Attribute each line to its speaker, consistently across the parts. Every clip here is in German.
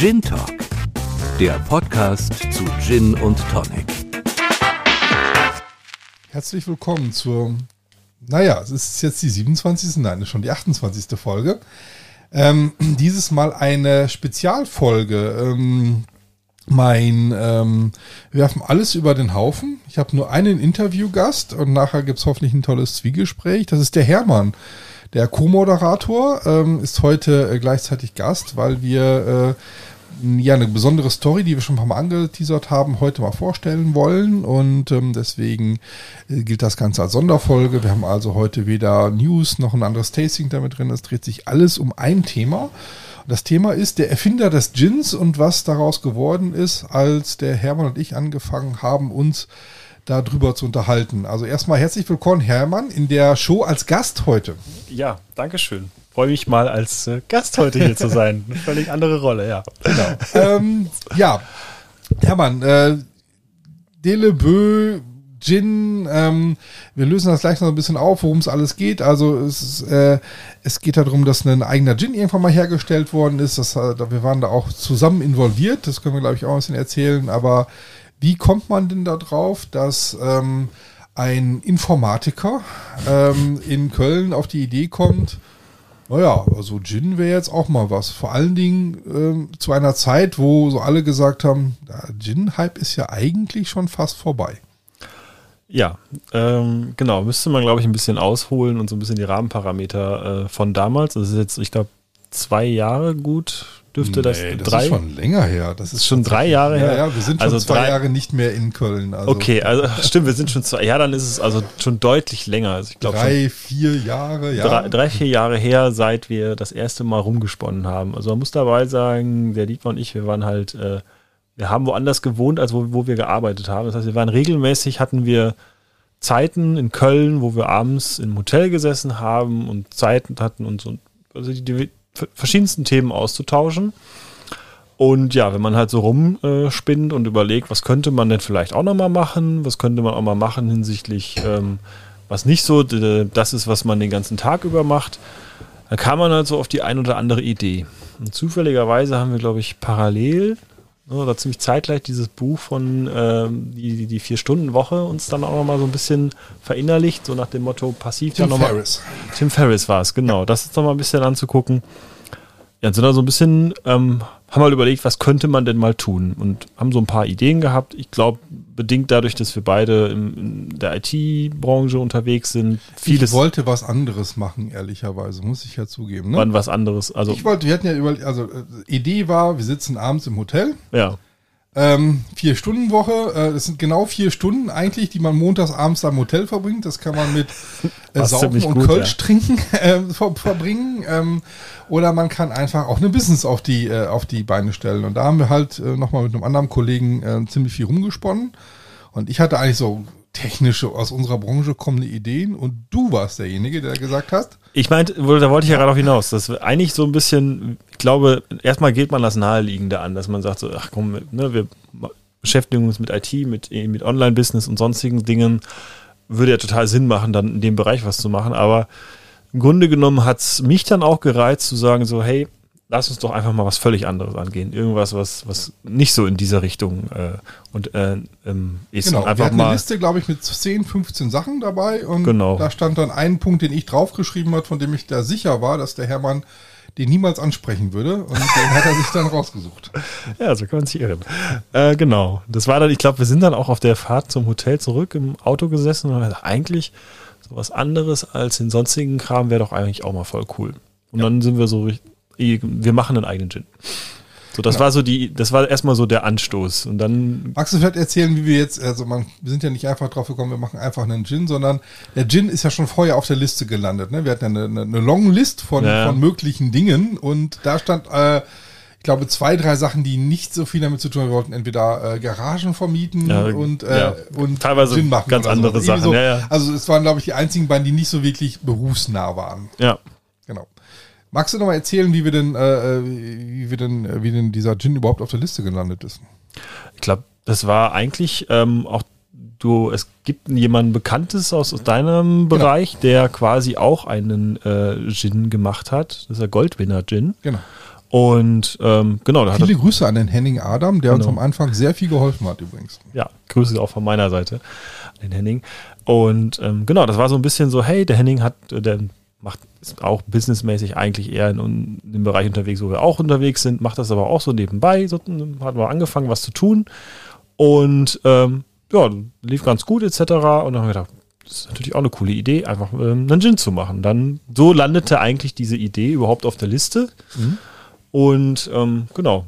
Speaker 1: Gin Talk, der Podcast zu Gin und Tonic.
Speaker 2: Herzlich willkommen zur, naja, es ist jetzt die 27. Nein, es ist schon die 28. Folge. Ähm, dieses Mal eine Spezialfolge. Ähm, mein, ähm, wir werfen alles über den Haufen. Ich habe nur einen Interviewgast und nachher gibt's hoffentlich ein tolles Zwiegespräch. Das ist der Hermann. Der Co-Moderator ähm, ist heute äh, gleichzeitig Gast, weil wir äh, ja eine besondere Story, die wir schon ein paar Mal angeteasert haben, heute mal vorstellen wollen. Und ähm, deswegen äh, gilt das Ganze als Sonderfolge. Wir haben also heute weder News noch ein anderes Tasting damit drin. Es dreht sich alles um ein Thema. Das Thema ist der Erfinder des Gins und was daraus geworden ist, als der Hermann und ich angefangen haben, uns darüber zu unterhalten. Also erstmal herzlich willkommen, Hermann, in der Show als Gast heute.
Speaker 3: Ja, danke schön. Freue mich mal als äh, Gast heute hier zu sein. Eine völlig andere Rolle, ja.
Speaker 2: Genau. ähm, ja, Hermann, äh, Delebö, Gin, ähm, wir lösen das gleich noch ein bisschen auf, worum es alles geht. Also es, äh, es geht darum, dass ein eigener Gin irgendwann mal hergestellt worden ist. Das, wir waren da auch zusammen involviert, das können wir, glaube ich, auch ein bisschen erzählen. Aber wie kommt man denn da drauf, dass ähm, ein Informatiker ähm, in Köln auf die Idee kommt, naja, also Gin wäre jetzt auch mal was. Vor allen Dingen ähm, zu einer Zeit, wo so alle gesagt haben, Gin-Hype ist ja eigentlich schon fast vorbei.
Speaker 3: Ja, ähm, genau. Müsste man, glaube ich, ein bisschen ausholen und so ein bisschen die Rahmenparameter äh, von damals. Das ist jetzt, ich glaube, zwei Jahre gut. Dürfte das,
Speaker 2: das drei? ist schon länger her. Das ist
Speaker 3: schon drei Jahre her.
Speaker 2: Ja, ja, wir sind schon also zwei drei, Jahre nicht mehr in Köln.
Speaker 3: Also. Okay, also stimmt, wir sind schon zwei. Ja, dann ist es also schon deutlich länger. Also ich glaube
Speaker 2: drei, vier Jahre, ja.
Speaker 3: Drei, drei, vier Jahre her, seit wir das erste Mal rumgesponnen haben. Also man muss dabei sagen, der Dietmar und ich, wir waren halt äh, wir haben woanders gewohnt, als wo, wo wir gearbeitet haben. Das heißt, wir waren regelmäßig, hatten wir Zeiten in Köln, wo wir abends im Hotel gesessen haben und Zeiten hatten, uns so, also die, die verschiedensten Themen auszutauschen. Und ja, wenn man halt so rumspinnt und überlegt, was könnte man denn vielleicht auch nochmal machen, was könnte man auch mal machen hinsichtlich, ähm, was nicht so das ist, was man den ganzen Tag über macht, dann kam man halt so auf die ein oder andere Idee. Und zufälligerweise haben wir, glaube ich, parallel oder ziemlich zeitgleich dieses Buch von ähm, die, die Vier-Stunden-Woche uns dann auch nochmal so ein bisschen verinnerlicht, so nach dem Motto passiv
Speaker 2: Tim Ferriss.
Speaker 3: Tim Ferriss war es, genau. Das ist nochmal ein bisschen anzugucken. Ja, sind da so ein bisschen, ähm, haben mal überlegt, was könnte man denn mal tun und haben so ein paar Ideen gehabt. Ich glaube, bedingt dadurch, dass wir beide in, der IT-Branche unterwegs sind.
Speaker 2: Vieles ich wollte was anderes machen, ehrlicherweise, muss ich ja zugeben.
Speaker 3: Ne? Wann was anderes?
Speaker 2: Also ich wollte, wir hatten ja über, also äh, Idee war, wir sitzen abends im Hotel.
Speaker 3: Ja.
Speaker 2: Ähm, vier Stunden Woche, äh, das sind genau vier Stunden eigentlich, die man montags abends am Hotel verbringt. Das kann man mit äh, Saufen und gut, Kölsch ja. trinken äh, ver verbringen. Ähm, oder man kann einfach auch eine Business auf die, äh, auf die Beine stellen. Und da haben wir halt äh, nochmal mit einem anderen Kollegen äh, ziemlich viel rumgesponnen. Und ich hatte eigentlich so technische, aus unserer Branche kommende Ideen und du warst derjenige, der gesagt hast.
Speaker 3: Ich meinte, da wollte ich ja gerade auch hinaus, dass eigentlich so ein bisschen, glaube, erstmal geht man das Naheliegende an, dass man sagt so, ach komm, ne, wir beschäftigen uns mit IT, mit, mit Online-Business und sonstigen Dingen, würde ja total Sinn machen, dann in dem Bereich was zu machen, aber im Grunde genommen hat es mich dann auch gereizt zu sagen so, hey, lass uns doch einfach mal was völlig anderes angehen. Irgendwas, was, was nicht so in dieser Richtung äh, und äh, ähm,
Speaker 2: ist. Genau, einfach wir hatten mal eine Liste, glaube ich, mit 10, 15 Sachen dabei und
Speaker 3: genau.
Speaker 2: da stand dann ein Punkt, den ich draufgeschrieben habe, von dem ich da sicher war, dass der Hermann den niemals ansprechen würde und den hat er sich dann rausgesucht.
Speaker 3: Ja, so kann man sich irren. Äh, genau. Das war dann, ich glaube, wir sind dann auch auf der Fahrt zum Hotel zurück im Auto gesessen und haben gesagt, eigentlich so was anderes als den sonstigen Kram wäre doch eigentlich auch mal voll cool. Und ja. dann sind wir so wir machen einen eigenen Gin. So, das genau. war so die, das war erstmal so der Anstoß. Und dann.
Speaker 2: Magst du vielleicht erzählen, wie wir jetzt, also man, wir sind ja nicht einfach drauf gekommen, wir machen einfach einen Gin, sondern der Gin ist ja schon vorher auf der Liste gelandet. Ne? Wir hatten ja eine, eine Long List von, ja. von möglichen Dingen und da stand, äh, ich glaube, zwei, drei Sachen, die nicht so viel damit zu tun haben. Wir wollten entweder äh, Garagen vermieten ja, und, äh, ja. und
Speaker 3: teilweise Gin machen. Ganz andere so. Sachen. So,
Speaker 2: also es waren, glaube ich, die einzigen beiden, die nicht so wirklich berufsnah waren.
Speaker 3: Ja.
Speaker 2: Magst du noch mal erzählen, wie wir denn, äh, äh, wie wir denn, äh, wie denn dieser Gin überhaupt auf der Liste gelandet ist?
Speaker 3: Ich glaube, das war eigentlich ähm, auch du, es gibt jemanden Bekanntes aus, aus deinem genau. Bereich, der quasi auch einen äh, Gin gemacht hat. Das ist der Goldwinner Gin.
Speaker 2: Genau.
Speaker 3: Und ähm, genau, da hat
Speaker 2: Viele Grüße an den Henning Adam, der uns
Speaker 3: Genau.
Speaker 2: am Anfang sehr viel geholfen hat übrigens.
Speaker 3: ja, Grüße auch von meiner Seite an den Henning. Und ähm, genau, das war so ein bisschen so, hey, der Henning hat, äh, der macht ist auch businessmäßig eigentlich eher in, in dem Bereich unterwegs, wo wir auch unterwegs sind, macht das aber auch so nebenbei. So hat man angefangen, was zu tun. Und ähm, ja, lief ganz gut etc. Und dann haben wir gedacht, das ist natürlich auch eine coole Idee, einfach ähm, einen Gin zu machen. Dann so landete eigentlich diese Idee überhaupt auf der Liste. Und ähm, genau,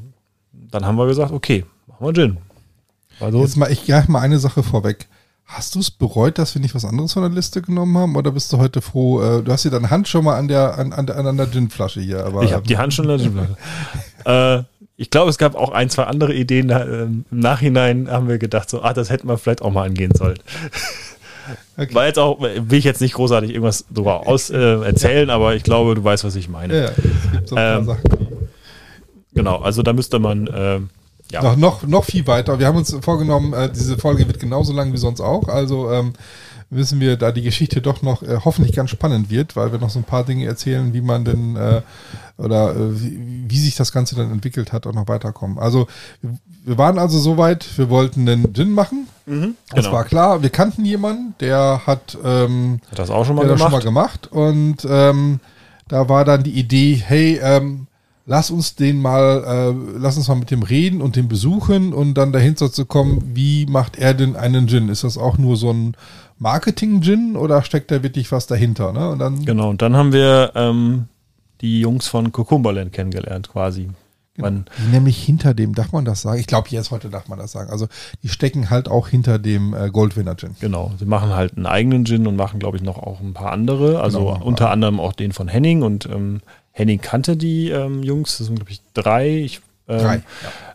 Speaker 3: dann haben wir gesagt, okay, machen wir Gin. Also
Speaker 2: Jetzt mal, ich gleich mal eine Sache vorweg. Hast du es bereut, dass wir nicht was anderes von der Liste genommen haben? Oder bist du heute froh? Äh, du hast hier deine Hand schon mal an der, an, an, an der Gin-Flasche hier. Aber,
Speaker 3: Ich habe die Hand schon in der Schublade. äh, ich glaube, es gab auch ein, zwei andere Ideen. Ähm, Im Nachhinein haben wir gedacht, so, ah, das hätten wir vielleicht auch mal angehen sollen.
Speaker 2: Okay.
Speaker 3: War jetzt auch, will ich jetzt nicht großartig irgendwas drüber aus, äh, erzählen, aber ich glaube, du weißt, was ich meine.
Speaker 2: ja, ja, es gibt so ein paar
Speaker 3: Ähm,
Speaker 2: Sachen.
Speaker 3: Genau, also da müsste man, ähm, ja,
Speaker 2: Noch, noch, noch viel weiter. Wir haben uns vorgenommen, äh, diese Folge wird genauso lang wie sonst auch. Also ähm, wissen wir, da die Geschichte doch noch äh, hoffentlich ganz spannend wird, weil wir noch so ein paar Dinge erzählen, wie man denn äh, oder äh, wie, wie sich das Ganze dann entwickelt hat und noch weiterkommen. Also wir, waren also soweit, wir wollten einen Gin machen. Das
Speaker 3: genau.
Speaker 2: war klar. Wir kannten jemanden, der hat ähm,
Speaker 3: hat das auch schon mal gemacht.
Speaker 2: schon mal gemacht. Und ähm, da war dann die Idee, hey, ähm, lass uns den mal, äh, lass uns mal mit dem reden und den besuchen und dann dahinter zu kommen, wie macht er denn einen Gin? Ist das auch nur so ein Marketing-Gin oder steckt da wirklich was dahinter? Ne? Und dann
Speaker 3: Genau, und dann haben wir ähm, die Jungs von Cucumberland kennengelernt, quasi.
Speaker 2: Die nämlich hinter dem, darf man das sagen? Ich glaube, jetzt heute darf man das sagen. Also die stecken halt auch hinter dem äh, Goldwinner Gin.
Speaker 3: Genau, sie machen halt einen eigenen Gin und machen, glaube ich, noch auch ein paar andere. Also
Speaker 2: Genau,
Speaker 3: unter anderem auch den von Henning und ähm, Henning kannte die ähm, Jungs, das sind, glaube ich, drei. Ich, ähm,
Speaker 2: Drei,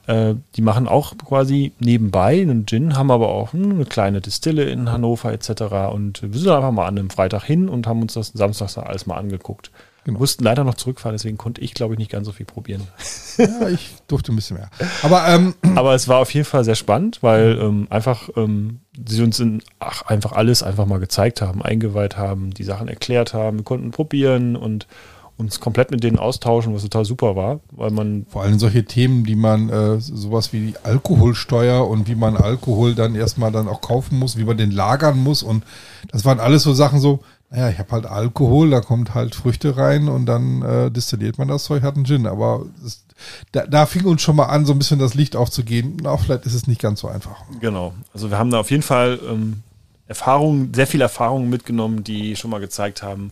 Speaker 3: Äh, die machen auch quasi nebenbei einen Gin, haben aber auch hm, eine kleine Distille in Hannover etc. Und wir sind einfach mal an einem Freitag hin und haben uns das samstags alles mal angeguckt.
Speaker 2: Genau.
Speaker 3: Wir mussten leider noch zurückfahren, deswegen konnte ich, glaube ich, nicht ganz so viel probieren.
Speaker 2: Ja, ich durfte ein bisschen mehr. Aber ähm,
Speaker 3: Aber es war auf jeden Fall sehr spannend, weil ähm, einfach ähm, sie uns in, ach, einfach alles einfach mal gezeigt haben, eingeweiht haben, die Sachen erklärt haben, wir konnten probieren und uns komplett mit denen austauschen, was total super war, weil man
Speaker 2: Vor allem solche Themen, die man, äh, sowas wie die Alkoholsteuer und wie man Alkohol dann erstmal dann auch kaufen muss, wie man den lagern muss und das waren alles so Sachen so, naja, ich habe halt Alkohol, da kommt halt Früchte rein und dann äh, destilliert man das Zeug, hat einen Gin, aber das, da, da fing uns schon mal an, so ein bisschen das Licht aufzugehen. Na, vielleicht ist es nicht ganz so einfach.
Speaker 3: Genau. Also wir haben da auf jeden Fall ähm, Erfahrungen, sehr viel Erfahrungen mitgenommen, die schon mal gezeigt haben,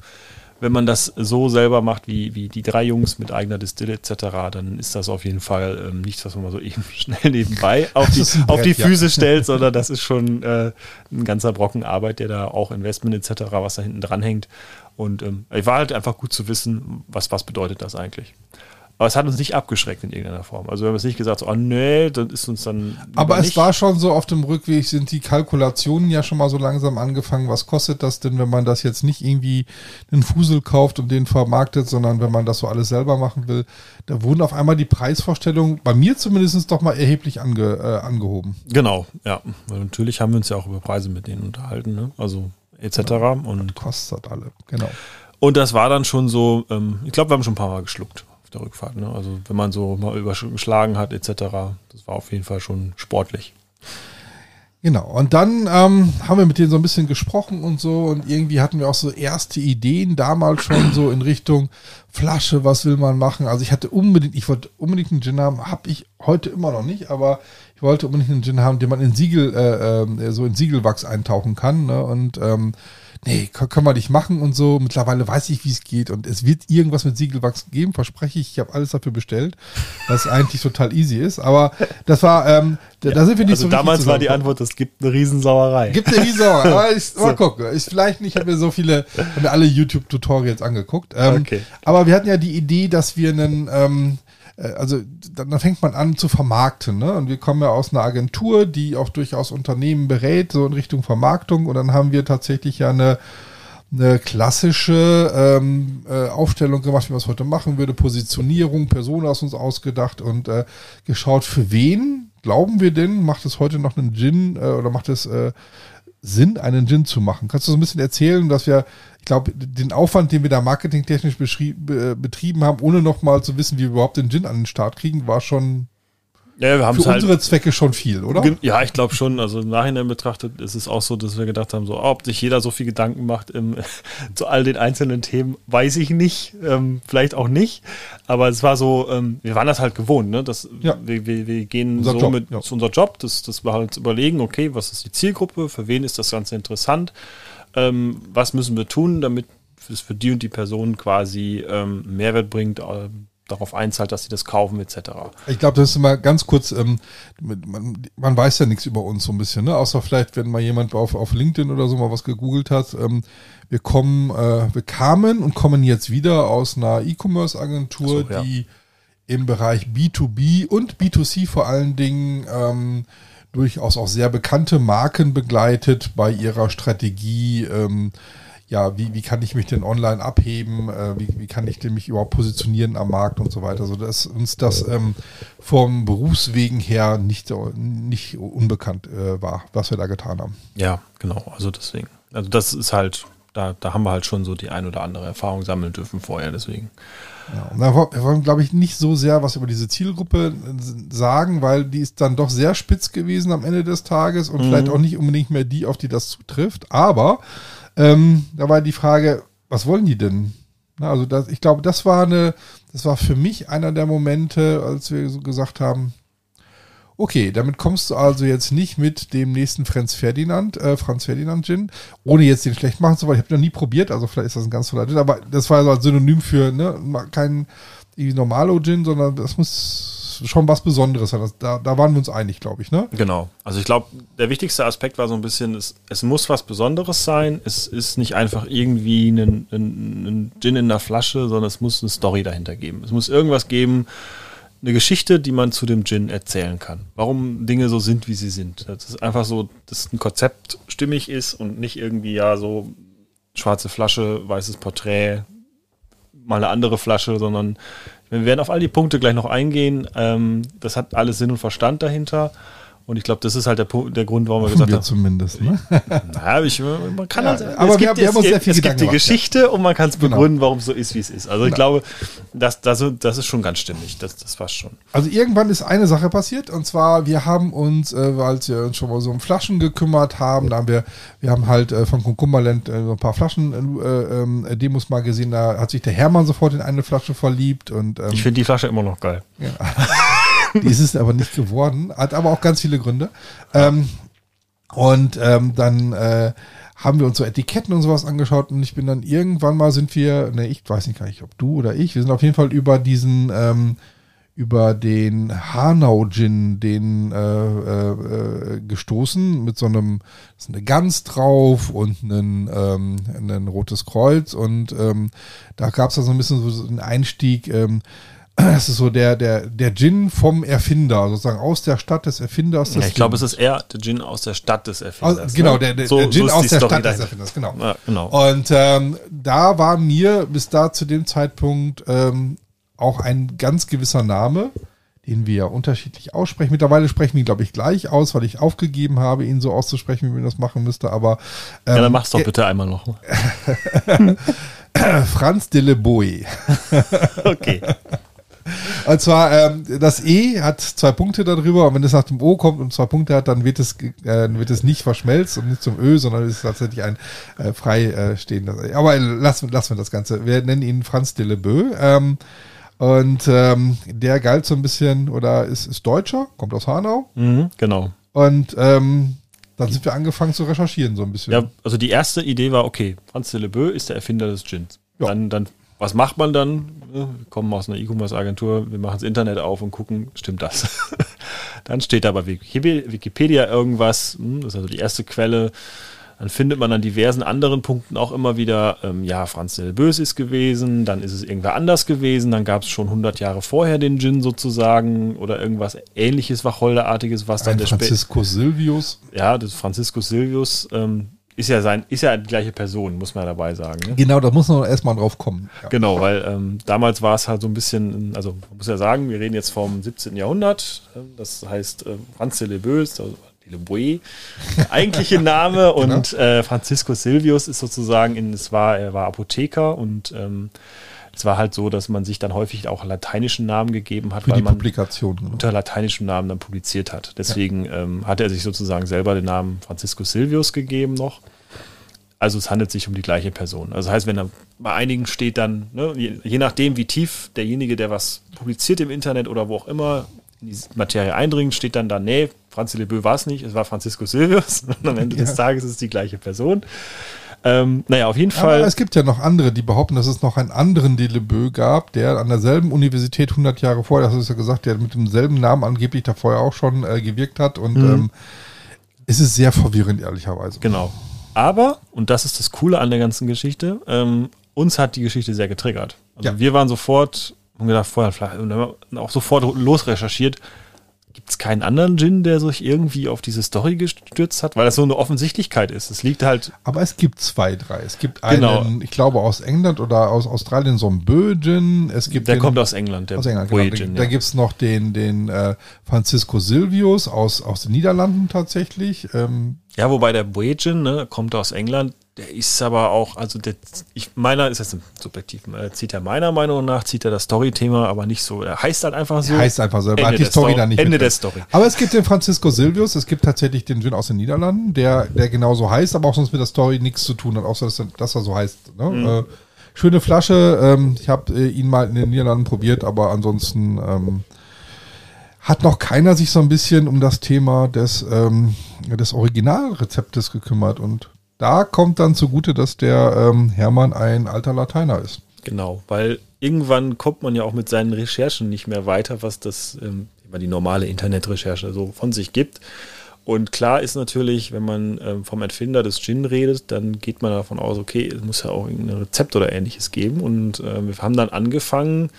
Speaker 3: wenn man das so selber macht, wie, wie die drei Jungs mit eigener Distille etc., dann ist das auf jeden Fall ähm, nichts, was man mal so eben schnell nebenbei auf die,
Speaker 2: ein
Speaker 3: auf die
Speaker 2: Brett, ja.
Speaker 3: Füße stellt, sondern das ist schon äh, ein ganzer Brocken Arbeit, der da auch Investment etc., was da hinten dran hängt. Und ähm, es war halt einfach gut zu wissen, was, was bedeutet das eigentlich. Aber es hat uns nicht abgeschreckt in irgendeiner Form. Also wir haben jetzt nicht gesagt, so, oh nee, dann ist uns dann.
Speaker 2: Aber es
Speaker 3: nicht.
Speaker 2: war schon so auf dem Rückweg, sind die Kalkulationen ja schon mal so langsam angefangen. Was kostet das denn, wenn man das jetzt nicht irgendwie einen Fusel kauft und den vermarktet, sondern wenn man das so alles selber machen will? Da wurden auf einmal die Preisvorstellungen, bei mir zumindest doch mal erheblich ange, äh, angehoben.
Speaker 3: Genau, ja. Weil natürlich haben wir uns ja auch über Preise mit denen unterhalten, ne? Also etc. Und,
Speaker 2: Kostet alle, genau.
Speaker 3: und das war dann schon so, ähm, ich glaube, wir haben schon ein paar Mal geschluckt der Rückfahrt. Ne? Also wenn man so mal überschlagen hat, etc., das war auf jeden Fall schon sportlich.
Speaker 2: Genau, und dann ähm, haben wir mit denen so ein bisschen gesprochen und so und irgendwie hatten wir auch so erste Ideen damals schon so in Richtung Flasche, was will man machen. Also ich hatte unbedingt, ich wollte unbedingt einen Gin haben, habe ich heute immer noch nicht, aber ich wollte unbedingt einen Gin haben, den man in Siegel, äh, ähm, so in Siegelwachs eintauchen kann. Ne? Und ähm, nee, können, wir nicht machen und so. Mittlerweile weiß ich, wie es geht und es wird irgendwas mit Siegelwachs geben, verspreche ich. Ich habe alles dafür bestellt, was eigentlich total easy ist. Aber das war, ähm, da, da sind wir nicht
Speaker 3: also
Speaker 2: so
Speaker 3: damals war die. Antwort, es gibt eine Riesensauerei.
Speaker 2: Gibt ja die Sauer. Aber ich, mal gucken. Ich vielleicht nicht, ich habe mir so viele, habe mir alle YouTube-Tutorials angeguckt. Ähm,
Speaker 3: Okay.
Speaker 2: Aber wir hatten ja die Idee, dass wir einen, ähm, äh, also dann, dann fängt man an zu vermarkten, ne? Und wir kommen ja aus einer Agentur, die auch durchaus Unternehmen berät, so in Richtung Vermarktung. Und dann haben wir tatsächlich ja eine eine klassische ähm, äh, Aufstellung gemacht, wie man es heute machen würde, Positionierung, Personas uns ausgedacht und äh, geschaut, für wen glauben wir denn, macht es heute noch einen Gin äh, oder macht es äh, Sinn, einen Gin zu machen? Kannst du so ein bisschen erzählen, dass wir, ich glaube, den Aufwand, den wir da marketingtechnisch be betrieben haben, ohne nochmal zu wissen, wie wir überhaupt den Gin an den Start kriegen, war schon
Speaker 3: ja, wir haben
Speaker 2: für
Speaker 3: halt,
Speaker 2: unsere Zwecke schon viel, oder?
Speaker 3: Ja, ich glaube schon. Also im Nachhinein betrachtet ist es auch so, dass wir gedacht haben, so, ob sich jeder so viel Gedanken macht im, zu all den einzelnen Themen, weiß ich nicht. Ähm, vielleicht auch nicht. Aber es war so, ähm, wir waren das halt gewohnt. Ne? Das,
Speaker 2: Ja.
Speaker 3: wir, wir, wir gehen
Speaker 2: Unser
Speaker 3: so
Speaker 2: Job,
Speaker 3: mit
Speaker 2: ja.
Speaker 3: zu unser Job, dass, dass wir halt überlegen, okay, was ist die Zielgruppe, für wen ist das Ganze interessant, ähm, was müssen wir tun, damit es für die und die Person quasi ähm, Mehrwert bringt, äh, darauf einzahlt, dass sie das kaufen, etc.
Speaker 2: Ich glaube, das ist immer ganz kurz, ähm, man, man weiß ja nichts über uns so ein bisschen, ne? Außer vielleicht, wenn mal jemand auf, auf LinkedIn oder so mal was gegoogelt hat. Ähm, wir kommen, äh, wir kamen und kommen jetzt wieder aus einer E-Commerce-Agentur,
Speaker 3: so, ja.
Speaker 2: die im Bereich B2B und B2C vor allen Dingen ähm, durchaus auch sehr bekannte Marken begleitet bei ihrer Strategie. Ähm, ja, wie, wie kann ich mich denn online abheben? Äh, wie, wie kann ich denn mich überhaupt positionieren am Markt und so weiter? So dass uns das ähm, vom Berufswegen her nicht, nicht unbekannt äh, war, was wir da getan haben.
Speaker 3: Ja, genau. Also deswegen. Also das ist halt, da, da haben wir halt schon so die ein oder andere Erfahrung sammeln dürfen vorher, deswegen.
Speaker 2: Ja, und da wollen, glaube ich, nicht so sehr was über diese Zielgruppe äh, sagen, weil die ist dann doch sehr spitz gewesen am Ende des Tages und vielleicht auch nicht unbedingt mehr die, auf die das zutrifft. Aber ähm, da war die Frage, was wollen die denn? Na, also das, ich glaube, das war eine, das war für mich einer der Momente, als wir so gesagt haben, okay, damit kommst du also jetzt nicht mit dem nächsten Franz Ferdinand, äh, Franz Ferdinand Gin, ohne jetzt den schlecht machen zu wollen. Ich habe noch nie probiert, also vielleicht ist das ein ganz toller Gin, aber das war so als Synonym für ne, kein normalo Gin, sondern das muss schon was Besonderes da, da waren wir uns einig, glaube ich, ne?
Speaker 3: Genau. Also ich glaube, der wichtigste Aspekt war so ein bisschen, es, es muss was Besonderes sein. Es ist nicht einfach irgendwie ein, ein, ein Gin in der Flasche, sondern es muss eine Story dahinter geben. Es muss irgendwas geben, eine Geschichte, die man zu dem Gin erzählen kann. Warum Dinge so sind, wie sie sind. Das ist einfach so, dass ein Konzept stimmig ist und nicht irgendwie ja so schwarze Flasche, weißes Porträt, mal eine andere Flasche, sondern wir werden auf all die Punkte gleich noch eingehen. Ähm, das hat alles Sinn und Verstand dahinter. Und ich glaube, das ist halt der, Punkt, der Grund, warum wir gesagt
Speaker 2: wir
Speaker 3: haben,
Speaker 2: zumindest, ne?
Speaker 3: naja, ich, man kann
Speaker 2: Ja,
Speaker 3: halt,
Speaker 2: aber
Speaker 3: es
Speaker 2: wir
Speaker 3: gibt,
Speaker 2: haben- wir haben uns sehr viel
Speaker 3: es gibt die
Speaker 2: gemacht, ja.
Speaker 3: Geschichte und man kann es
Speaker 2: Genau.
Speaker 3: begründen, warum es so ist, wie es ist. Also ich glaube, das, das, das ist schon ganz stimmig. Das, das passt schon.
Speaker 2: Also irgendwann ist eine Sache passiert und zwar wir haben uns, äh, weil wir uns schon mal so um Flaschen gekümmert haben, da haben wir, wir haben halt äh, von Kummerland äh, so ein paar Flaschen äh, ähm, äh, mal gesehen, da hat sich der Hermann sofort in eine Flasche verliebt und ähm,
Speaker 3: Ich finde die Flasche immer noch geil.
Speaker 2: die ist es aber nicht geworden, hat aber auch ganz viele Gründe. Ähm, und ähm, dann äh, haben wir uns so Etiketten und sowas angeschaut und ich bin dann irgendwann mal sind wir, ne, ich weiß nicht gar nicht, ob du oder ich, wir sind auf jeden Fall über diesen, ähm, über den Hanau Gin, den äh, äh, gestoßen mit so einem, ist eine Gans drauf und ein, ähm, ein rotes Kreuz und ähm, da gab es dann so ein bisschen so einen Einstieg, ähm, das ist so der, der, der Gin vom Erfinder, sozusagen aus der Stadt des Erfinders. Des
Speaker 3: Ja, ich glaube, es ist eher der Gin aus der Stadt des Erfinders.
Speaker 2: genau,
Speaker 3: ne?
Speaker 2: der, der,
Speaker 3: So-
Speaker 2: der Gin
Speaker 3: so
Speaker 2: aus der
Speaker 3: Story
Speaker 2: Stadt des
Speaker 3: dahinter.
Speaker 2: Erfinders, genau.
Speaker 3: Ja, genau.
Speaker 2: Und ähm, da war mir bis da zu dem Zeitpunkt ähm, auch ein ganz gewisser Name, den wir unterschiedlich aussprechen. Mittlerweile sprechen wir ihn, glaube ich, gleich aus, weil ich aufgegeben habe, ihn so auszusprechen, wie man das machen müsste. Aber ähm,
Speaker 3: ja, dann mach's doch bitte einmal noch.
Speaker 2: äh, Franz de Le Boy.
Speaker 3: Okay.
Speaker 2: Und zwar, ähm, das E hat zwei Punkte darüber, und wenn es nach dem O kommt und zwei Punkte hat, dann wird es, äh, wird es nicht verschmelzt und nicht zum Ö, sondern es ist tatsächlich ein äh, frei äh, stehendes. Aber lassen, lassen wir das Ganze. Wir nennen ihn Franz de Le Boe. Ähm, und ähm, der galt so ein bisschen, oder ist, ist Deutscher, kommt aus Hanau.
Speaker 3: Mhm, genau.
Speaker 2: Und ähm, dann sind wir angefangen zu recherchieren, so ein bisschen.
Speaker 3: Ja, also die erste Idee war, okay, Franz de Le Boeuf ist der Erfinder des Gins.
Speaker 2: Ja.
Speaker 3: Dann, dann, was macht man dann? Wir kommen aus einer E-Commerce-Agentur, wir machen das Internet auf und gucken, stimmt das? dann steht da bei Wikipedia, irgendwas, hm, das ist also die erste Quelle. Dann findet man an diversen anderen Punkten auch immer wieder, ähm, ja, Franz de Le Boeuf ist gewesen, dann ist es irgendwer anders gewesen, dann gab es schon 100 Jahre vorher den Gin sozusagen oder irgendwas ähnliches, Wacholderartiges, was dann
Speaker 2: ein
Speaker 3: der
Speaker 2: Franziskus Silvius.
Speaker 3: ja, das Franziskus Silvius ähm, ist ja sein, ist ja die gleiche Person, muss man dabei sagen. Ne?
Speaker 2: Genau, da muss man erstmal drauf kommen. Ja.
Speaker 3: Genau, weil ähm, damals war es halt so ein bisschen, also man muss ja sagen, wir reden jetzt vom 17. Jahrhundert, ähm, das heißt äh, Franz de Lebös, also Lileboe, der eigentliche Name.
Speaker 2: Genau.
Speaker 3: Und äh, Francisco Silvius ist sozusagen in, es war, er war Apotheker und ähm, es war halt so, dass man sich dann häufig auch lateinischen Namen gegeben hat,
Speaker 2: Für
Speaker 3: weil man.
Speaker 2: Genau.
Speaker 3: unter lateinischem Namen dann publiziert hat. Deswegen ähm, hat er sich sozusagen selber den Namen Francisco Silvius gegeben noch. Also es handelt sich um die gleiche Person. Also das heißt, wenn da bei einigen steht dann, ne, je, je nachdem wie tief derjenige, der was publiziert im Internet oder wo auch immer in die Materie eindringt, steht dann da, nee, Franz Lebö war es nicht, es war Francisco Silvius. Und am Ende
Speaker 2: Ja.
Speaker 3: des Tages ist es die gleiche Person. Ähm, naja, auf jeden
Speaker 2: Aber
Speaker 3: Fall.
Speaker 2: es gibt ja noch andere, die behaupten, dass es noch einen anderen Delebeu gab, der an derselben Universität 100 Jahre vorher, das ist ja gesagt, der mit demselben Namen angeblich da vorher auch schon äh, gewirkt hat. Und ähm, es ist sehr verwirrend, ehrlicherweise.
Speaker 3: Genau. Aber, und das ist das Coole an der ganzen Geschichte, ähm, uns hat die Geschichte sehr getriggert. Also
Speaker 2: Ja.
Speaker 3: wir waren sofort, haben gedacht, vorher vielleicht, auch sofort losrecherchiert. Gibt es keinen anderen Djinn, der sich irgendwie auf diese Story gestürzt hat? Weil das so eine Offensichtlichkeit ist. Es liegt halt,
Speaker 2: Aber es gibt zwei, drei. Es gibt einen,
Speaker 3: Genau.
Speaker 2: ich glaube, aus England oder aus Australien, so ein Bögen. Es gibt
Speaker 3: der
Speaker 2: den,
Speaker 3: kommt aus England, der
Speaker 2: aus England.
Speaker 3: Boy
Speaker 2: Genau.
Speaker 3: Djinn,
Speaker 2: Da
Speaker 3: ja.
Speaker 2: gibt's noch den, den äh, Francisco Silvius aus, aus den Niederlanden tatsächlich. Ähm,
Speaker 3: Ja, wobei der Boyajin, ne, kommt aus England, der ist aber auch, also der, ich, meiner ist jetzt subjektiv, äh, zieht er meiner Meinung nach, zieht er das Story-Thema aber nicht so, er heißt halt einfach so.
Speaker 2: heißt einfach so,
Speaker 3: Ende
Speaker 2: hat die Story
Speaker 3: Sto-
Speaker 2: dann nicht
Speaker 3: Ende
Speaker 2: mit
Speaker 3: der. Story.
Speaker 2: Aber es gibt den Francisco Silvius, es gibt tatsächlich den Gin aus den Niederlanden, der, der genauso heißt, aber auch sonst mit der Story nichts zu tun hat, außer dass, er- dass er so heißt. Ne?
Speaker 3: Mhm.
Speaker 2: Äh, schöne Flasche, ähm, ich habe äh, ihn mal in den Niederlanden probiert, aber ansonsten ähm, hat noch keiner sich so ein bisschen um das Thema des, ähm, des Originalrezeptes gekümmert und da kommt dann zugute, dass der ähm, Hermann ein alter Lateiner ist.
Speaker 3: Genau, weil irgendwann kommt man ja auch mit seinen Recherchen nicht mehr weiter, was das, ähm, die normale Internetrecherche so von sich gibt. Und klar ist natürlich, wenn man ähm, vom Erfinder des Gin redet, dann geht man davon aus, okay, es muss ja auch irgendein Rezept oder ähnliches geben. Und äh, wir haben dann angefangen,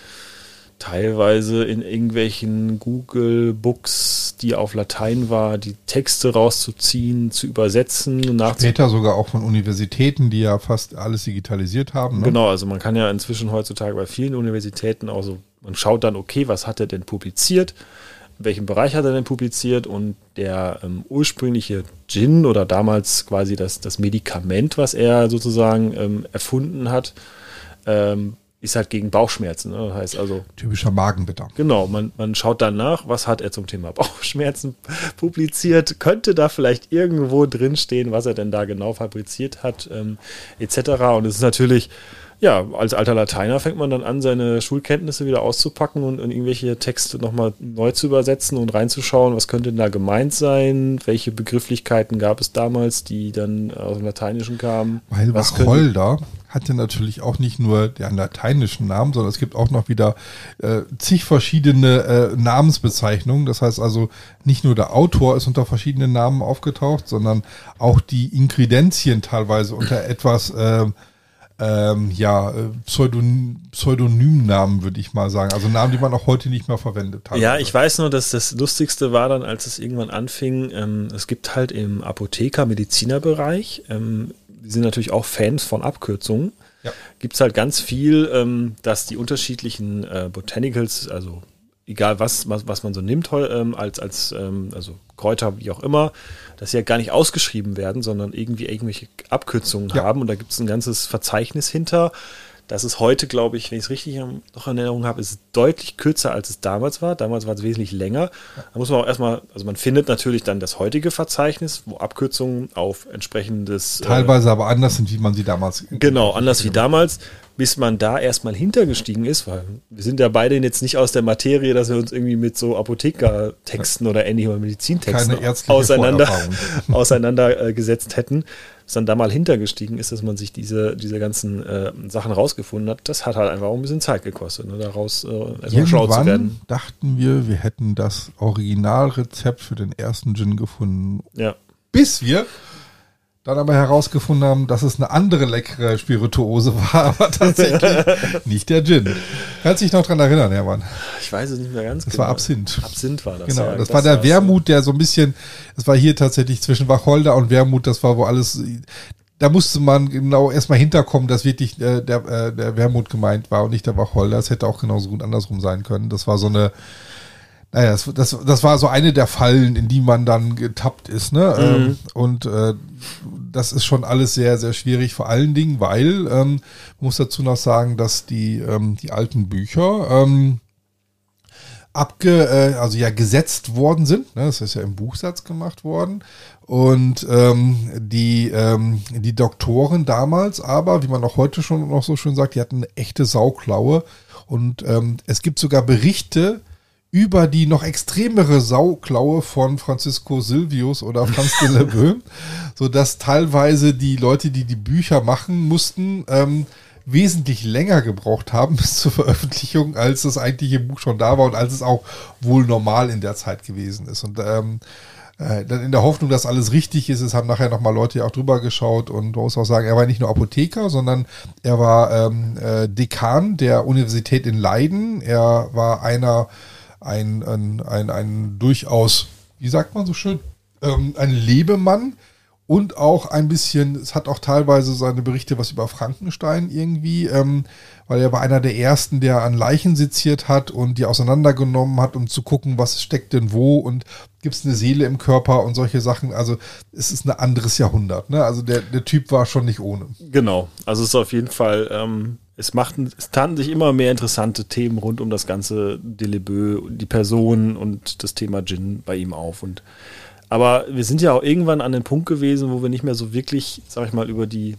Speaker 3: teilweise in irgendwelchen Google-Books, die auf Latein war, die Texte rauszuziehen, zu übersetzen,
Speaker 2: Später sogar auch von Universitäten, die ja fast alles digitalisiert haben. Ne?
Speaker 3: Genau, also man kann ja inzwischen heutzutage bei vielen Universitäten auch so, man schaut dann, okay, was hat er denn publiziert, in welchem Bereich hat er denn publiziert und der ähm, ursprüngliche Gin oder damals quasi das, das Medikament, was er sozusagen ähm, erfunden hat, ähm, ist halt gegen Bauchschmerzen. Ne? Heißt also,
Speaker 2: Typischer Magenbitter.
Speaker 3: Genau, man, man schaut dann nach, was hat er zum Thema Bauchschmerzen publiziert, könnte da vielleicht irgendwo drinstehen, was er denn da genau fabriziert hat, ähm, etc. Und es ist natürlich, ja, als alter Lateiner fängt man dann an, seine Schulkenntnisse wieder auszupacken und, und irgendwelche Texte nochmal neu zu übersetzen und reinzuschauen, was könnte denn da gemeint sein, welche Begrifflichkeiten gab es damals, die dann aus dem Lateinischen kamen.
Speaker 2: Weil
Speaker 3: was
Speaker 2: Wacholder hatte natürlich auch nicht nur den lateinischen Namen, sondern es gibt auch noch wieder äh, zig verschiedene äh, Namensbezeichnungen. Das heißt also, nicht nur der Autor ist unter verschiedenen Namen aufgetaucht, sondern auch die Inkredenzien teilweise unter etwas ähm, ähm, ja, äh, Pseudon Pseudonymnamen, würde ich mal sagen. Also Namen, die man auch heute nicht mehr verwendet. teilweise.
Speaker 3: Ja, ich weiß nur, dass das Lustigste war dann, als es irgendwann anfing, ähm, es gibt halt im Apotheker-Medizinerbereich, ähm, die sind natürlich auch Fans von Abkürzungen,
Speaker 2: Ja.
Speaker 3: gibt es halt ganz viel, ähm, dass die unterschiedlichen äh, Botanicals, also egal was, was, was man so nimmt, ähm, als, als ähm, also Kräuter, wie auch immer, dass sie ja gar nicht ausgeschrieben werden, sondern irgendwie irgendwelche Abkürzungen
Speaker 2: Ja.
Speaker 3: haben und da gibt es ein ganzes Verzeichnis hinter. Das ist heute, glaube ich, wenn ich es richtig noch in Erinnerung habe, ist es deutlich kürzer, als es damals war. Damals war es wesentlich länger. Da muss man auch erstmal, also man findet natürlich dann das heutige Verzeichnis, wo Abkürzungen auf entsprechendes. äh,
Speaker 2: Teilweise aber anders sind, wie man sie damals.
Speaker 3: Genau, anders wie damals, bis man da erstmal hintergestiegen ist, weil wir sind ja beide jetzt nicht aus der Materie, dass wir uns irgendwie mit so Apothekertexten oder ähnlichen oder Medizintexten auseinander, auseinandergesetzt hätten, bis dann da mal hintergestiegen ist, dass man sich diese, diese ganzen äh, Sachen rausgefunden hat. Das hat halt einfach auch ein bisschen Zeit gekostet, ne, daraus äh, erstmal schlau zu werden.
Speaker 2: Dachten wir, wir hätten das Originalrezept für den ersten Gin gefunden.
Speaker 3: Ja.
Speaker 2: Bis wir dann aber herausgefunden haben, dass es eine andere leckere Spirituose war, aber tatsächlich nicht der Gin. Kannst dich noch dran erinnern, Hermann?
Speaker 3: Ich weiß es nicht mehr ganz
Speaker 2: Das war Absinth.
Speaker 3: Absinth war das.
Speaker 2: Genau,
Speaker 3: ja,
Speaker 2: das, war der. Wermut, der so ein bisschen, das war hier tatsächlich zwischen Wacholder und Wermut, das war wo alles, da musste man genau erstmal hinterkommen, dass wirklich äh, der, äh, der Wermut gemeint war und nicht der Wacholder. Das hätte auch genauso gut andersrum sein können. Das war so eine, naja, das, das, das war so eine der Fallen, in die man dann getappt ist, ne?
Speaker 3: Mhm.
Speaker 2: Ähm, und äh, das ist schon alles sehr, sehr schwierig, vor allen Dingen, weil, ähm, muss dazu noch sagen, dass die, ähm, die alten Bücher ähm, abge, äh, also ja gesetzt worden sind. Ne? Das ist ja im Buchsatz gemacht worden. Und ähm, die, ähm, die Doktoren damals aber, wie man auch heute schon noch so schön sagt, die hatten eine echte Sauklaue. Und ähm, es gibt sogar Berichte über die noch extremere Sauklaue von Francisco Silvius oder Franz de Lebeu, so dass teilweise die Leute, die die Bücher machen mussten, ähm, wesentlich länger gebraucht haben bis zur Veröffentlichung, als das eigentliche Buch schon da war und als es auch wohl normal in der Zeit gewesen ist. Und ähm, äh, dann in der Hoffnung, dass alles richtig ist, es haben nachher nochmal Leute ja auch drüber geschaut und man muss auch sagen, er war nicht nur Apotheker, sondern er war ähm, äh, Dekan der Universität in Leiden. Er war einer, ein, ein, ein, ein durchaus, wie sagt man so schön, ähm, ein Lebemann und auch ein bisschen, es hat auch teilweise seine Berichte was über Frankenstein irgendwie, ähm, weil er war einer der ersten, der an Leichen seziert hat und die auseinandergenommen hat, um zu gucken, was steckt denn wo und gibt es eine Seele im Körper und solche Sachen. Also es ist ein anderes Jahrhundert. Ne? Also der, der Typ war schon nicht ohne.
Speaker 3: Genau, also es ist auf jeden Fall, ähm, es machten, es taten sich immer mehr interessante Themen rund um das ganze Delebeu, die Person und das Thema Gin bei ihm auf und aber wir sind ja auch irgendwann an den Punkt gewesen, wo wir nicht mehr so wirklich, sag ich mal, über die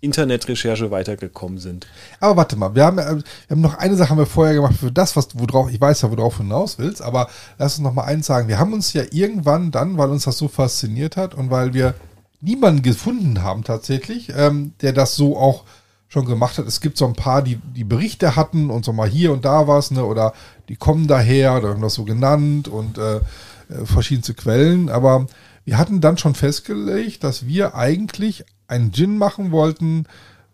Speaker 3: Internetrecherche weitergekommen sind.
Speaker 2: Aber warte mal, wir haben, äh, wir haben noch eine Sache haben wir vorher gemacht für das, was worauf, ich weiß ja, worauf du hinaus willst, aber lass uns noch mal eins sagen. Wir haben uns ja irgendwann dann, weil uns das so fasziniert hat und weil wir niemanden gefunden haben tatsächlich, ähm, der das so auch schon gemacht hat. Es gibt so ein paar, die die Berichte hatten und so mal hier und da was, ne, oder die kommen daher oder haben das so genannt und äh, äh, verschiedenste Quellen, aber wir hatten dann schon festgelegt, dass wir eigentlich einen Gin machen wollten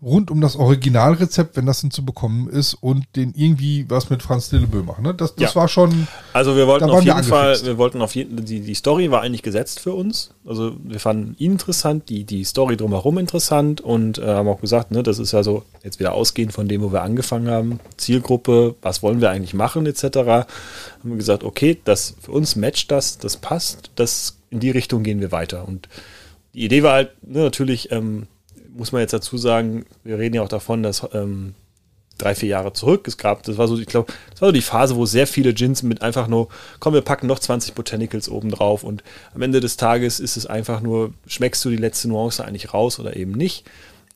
Speaker 2: rund um das Originalrezept, wenn das denn zu bekommen ist und den irgendwie was mit Franz Dillebö machen. Ne? Das, das
Speaker 3: Ja.
Speaker 2: war schon.
Speaker 3: Also wir wollten auf jeden Fall, wir wollten auf jeden die, die Story war eigentlich gesetzt für uns. Also wir fanden ihn interessant, die, die Story drumherum interessant und äh, haben auch gesagt, ne, das ist ja so jetzt wieder ausgehend von dem, wo wir angefangen haben. Zielgruppe, was wollen wir eigentlich machen, etc. Haben wir gesagt, okay, das für uns matcht das, das passt, das in die Richtung gehen wir weiter. Und die Idee war halt, ne, natürlich, ähm, muss man jetzt dazu sagen, wir reden ja auch davon, dass ähm, drei, vier Jahre zurück. Es gab, das war so, ich glaube, das war so die Phase, wo sehr viele Gins mit einfach nur, komm, wir packen noch 20 Botanicals oben drauf und am Ende des Tages ist es einfach nur, schmeckst du die letzte Nuance eigentlich raus oder eben nicht.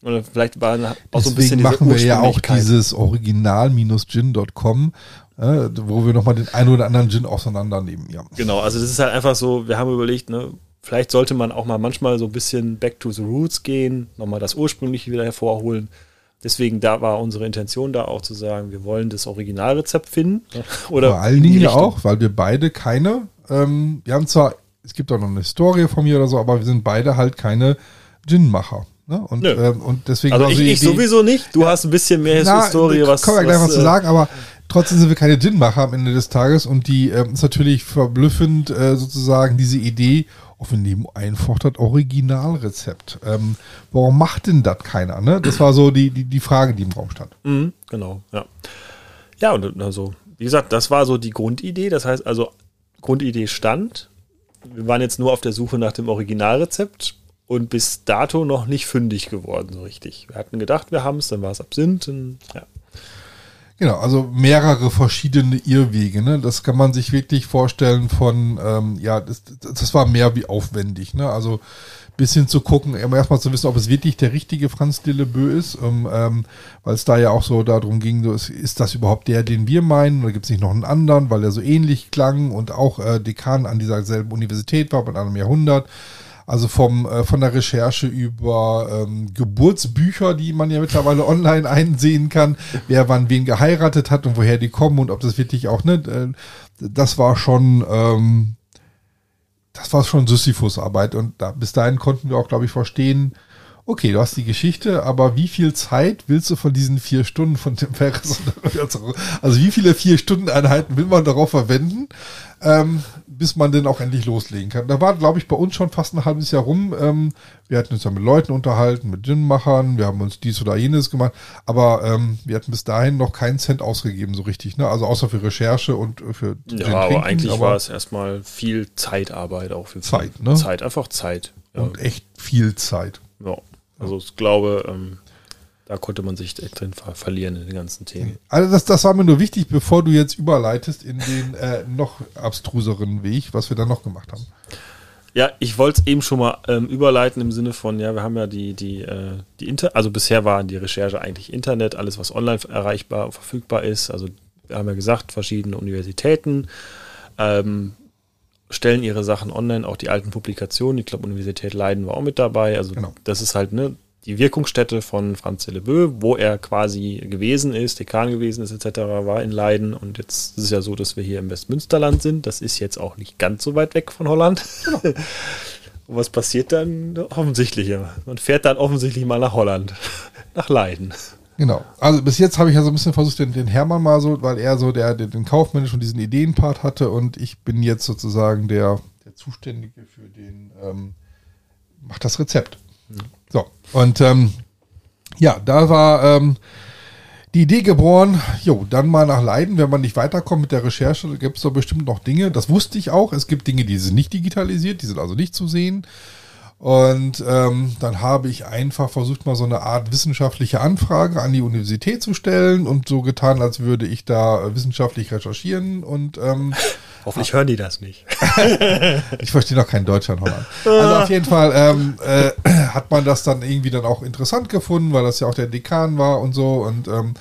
Speaker 3: Oder vielleicht war auch so ein bisschen
Speaker 2: Deswegen machen wir ja auch dieses Original-Gin.com, äh, wo wir nochmal den einen oder anderen Gin auseinandernehmen. Ja.
Speaker 3: Genau, also das ist halt einfach so, wir haben überlegt, ne, vielleicht sollte man auch mal manchmal so ein bisschen back to the roots gehen, nochmal das Ursprüngliche wieder hervorholen. Deswegen da war unsere Intention da auch zu sagen, wir wollen das Originalrezept finden. Oder
Speaker 2: Vor allen Dingen ja auch, weil wir beide keine, ähm, wir haben zwar, es gibt auch noch eine Historie von mir oder so, aber wir sind beide halt keine Gin-Macher. Ne? Und, ähm, und deswegen
Speaker 3: Also ich, ich
Speaker 2: Idee-
Speaker 3: sowieso nicht. Du hast ein bisschen mehr
Speaker 2: Na,
Speaker 3: Historie, was.
Speaker 2: Können wir gleich
Speaker 3: was,
Speaker 2: was zu
Speaker 3: äh,
Speaker 2: sagen, aber trotzdem sind wir keine Gin-Macher am Ende des Tages und die ähm, ist natürlich verblüffend äh, sozusagen diese Idee, nehmen einfach das Originalrezept. Ähm, warum macht denn das keiner? Ne? Das war so die, die, die Frage, die im Raum stand.
Speaker 3: Mhm, genau, ja. Ja, und also, wie gesagt, das war so die Grundidee. Das heißt also, Grundidee stand. Wir waren jetzt nur auf der Suche nach dem Originalrezept und bis dato noch nicht fündig geworden, so richtig. Wir hatten gedacht, wir haben es, dann war es Absinth. Ja.
Speaker 2: Genau, also mehrere verschiedene Irrwege. Ne? Das kann man sich wirklich vorstellen von, ähm, ja, das, das war mehr wie aufwendig. Ne? Also bisschen zu gucken, erstmal zu wissen, ob es wirklich der richtige Franz Dillebö ist, um, ähm, weil es da ja auch so darum ging, so, ist, ist das überhaupt der, den wir meinen, oder gibt es nicht noch einen anderen, weil er so ähnlich klang und auch äh, Dekan an dieser selben Universität war, bei einem Jahrhundert. Also vom, äh, von der Recherche über ähm, Geburtsbücher, die man ja mittlerweile online einsehen kann, wer wann wen geheiratet hat und woher die kommen und ob das wirklich auch, ne, äh, das war schon, ähm, das war schon Sisyphus-Arbeit. Und da, bis dahin konnten wir auch, glaube ich, verstehen, okay, du hast die Geschichte, aber wie viel Zeit willst du von diesen vier Stunden von Tim Ferriss? Also wie viele vier Stunden Einheiten will man darauf verwenden, ähm, bis man den auch endlich loslegen kann? Da war, glaube ich, bei uns schon fast ein halbes Jahr rum. Ähm, wir hatten uns ja mit Leuten unterhalten, mit Gin-Machern, wir haben uns dies oder jenes gemacht, aber ähm, wir hatten bis dahin noch keinen Cent ausgegeben, so richtig. Ne? Also außer für Recherche und für
Speaker 3: Gin Ja, aber trinken, eigentlich aber war es erstmal viel Zeitarbeit auch für
Speaker 2: Zeit, ne?
Speaker 3: Zeit, einfach Zeit.
Speaker 2: Und ja. echt viel Zeit.
Speaker 3: Ja. Also ich glaube, ähm, da konnte man sich drin ver verlieren in den ganzen Themen.
Speaker 2: Also das, das war mir nur wichtig, bevor du jetzt überleitest in den äh, noch abstruseren Weg, was wir dann noch gemacht haben.
Speaker 3: Ja, ich wollte es eben schon mal ähm, überleiten im Sinne von, ja, wir haben ja die, die, äh, die Inter, also bisher war die Recherche eigentlich Internet, alles was online erreichbar und verfügbar ist. Also wir haben ja gesagt, verschiedene Universitäten ähm, stellen ihre Sachen online, auch die alten Publikationen. Ich glaube, Universität Leiden war auch mit dabei. Also genau. das ist halt ne, die Wirkungsstätte von Franz Delebeu, wo er quasi gewesen ist, Dekan gewesen ist etc., war in Leiden. Und jetzt ist es ja so, dass wir hier im Westmünsterland sind. Das ist jetzt auch nicht ganz so weit weg von Holland. Genau. Und was passiert dann? Offensichtlich, man fährt dann offensichtlich mal nach Holland, nach Leiden.
Speaker 2: Genau. Also bis jetzt habe ich ja so ein bisschen versucht, den, den Hermann mal so, weil er so der, der den kaufmännischen und diesen Ideenpart hatte und ich bin jetzt sozusagen der, der Zuständige für den, ähm, macht das Rezept. Mhm. So. Und ähm, ja, da war ähm, die Idee geboren, jo, dann mal nach Leiden, wenn man nicht weiterkommt mit der Recherche, gibt es doch bestimmt noch Dinge. Das wusste ich auch. Es gibt Dinge, die sind nicht digitalisiert, die sind also nicht zu sehen. Und ähm, dann habe ich einfach versucht, mal so eine Art wissenschaftliche Anfrage an die Universität zu stellen und so getan, als würde ich da wissenschaftlich recherchieren und ähm,
Speaker 3: Hoffentlich hören die das nicht.
Speaker 2: ich verstehe noch kein Deutsch in Holland. Also auf jeden Fall ähm, äh, hat man das dann irgendwie dann auch interessant gefunden, weil das ja auch der Dekan war und so und ähm,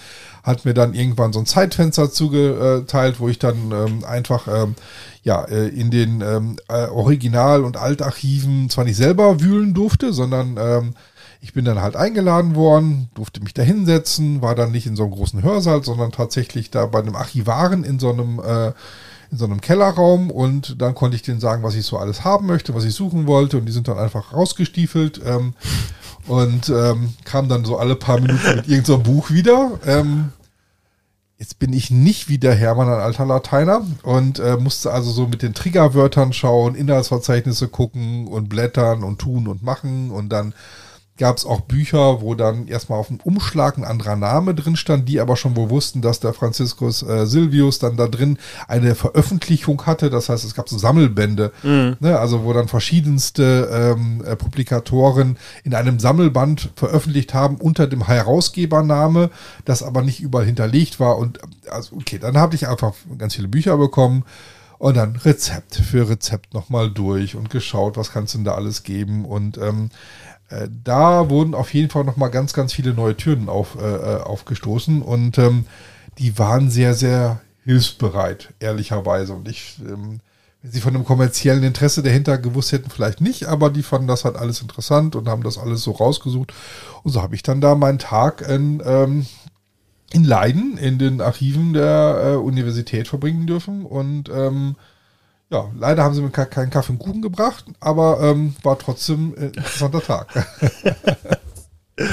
Speaker 2: hat mir dann irgendwann so ein Zeitfenster zugeteilt, wo ich dann ähm, einfach ähm, ja äh, in den ähm, äh, Original- und Altarchiven zwar nicht selber wühlen durfte, sondern ähm, ich bin dann halt eingeladen worden, durfte mich da hinsetzen, war dann nicht in so einem großen Hörsaal, sondern tatsächlich da bei einem Archivaren in so einem äh, in so einem Kellerraum und dann konnte ich denen sagen, was ich so alles haben möchte, was ich suchen wollte und die sind dann einfach rausgestiefelt. Ähm, und ähm, kam dann so alle paar Minuten mit irgendeinem so Buch wieder. Ähm, jetzt bin ich nicht wie der Hermann ein alter Lateiner und äh, musste also so mit den Triggerwörtern schauen, Inhaltsverzeichnisse gucken und blättern und tun und machen und dann gab es auch Bücher, wo dann erstmal auf dem Umschlag ein anderer Name drin stand, die aber schon wohl wussten, dass der Franziskus äh, Silvius dann da drin eine Veröffentlichung hatte. Das heißt, es gab so Sammelbände, mhm. ne, also wo dann verschiedenste ähm, äh, Publikatoren in einem Sammelband veröffentlicht haben unter dem Herausgebername, das aber nicht überall hinterlegt war. Und also okay, dann habe ich einfach ganz viele Bücher bekommen. Und dann Rezept für Rezept nochmal durch und geschaut, was kannst du denn da alles geben. Und ähm, äh, da wurden auf jeden Fall nochmal ganz, ganz viele neue Türen auf, äh, äh, aufgestoßen und ähm, die waren sehr, sehr hilfsbereit, ehrlicherweise. Und ich, ähm, wenn sie von einem kommerziellen Interesse dahinter gewusst hätten, vielleicht nicht, aber die fanden das halt alles interessant und haben das alles so rausgesucht. Und so habe ich dann da meinen Tag in, ähm, in Leiden in den Archiven der äh, Universität verbringen dürfen und ähm, ja, leider haben sie mir keinen Kaffee und Kuchen gebracht, aber ähm, war trotzdem ein interessanter Tag.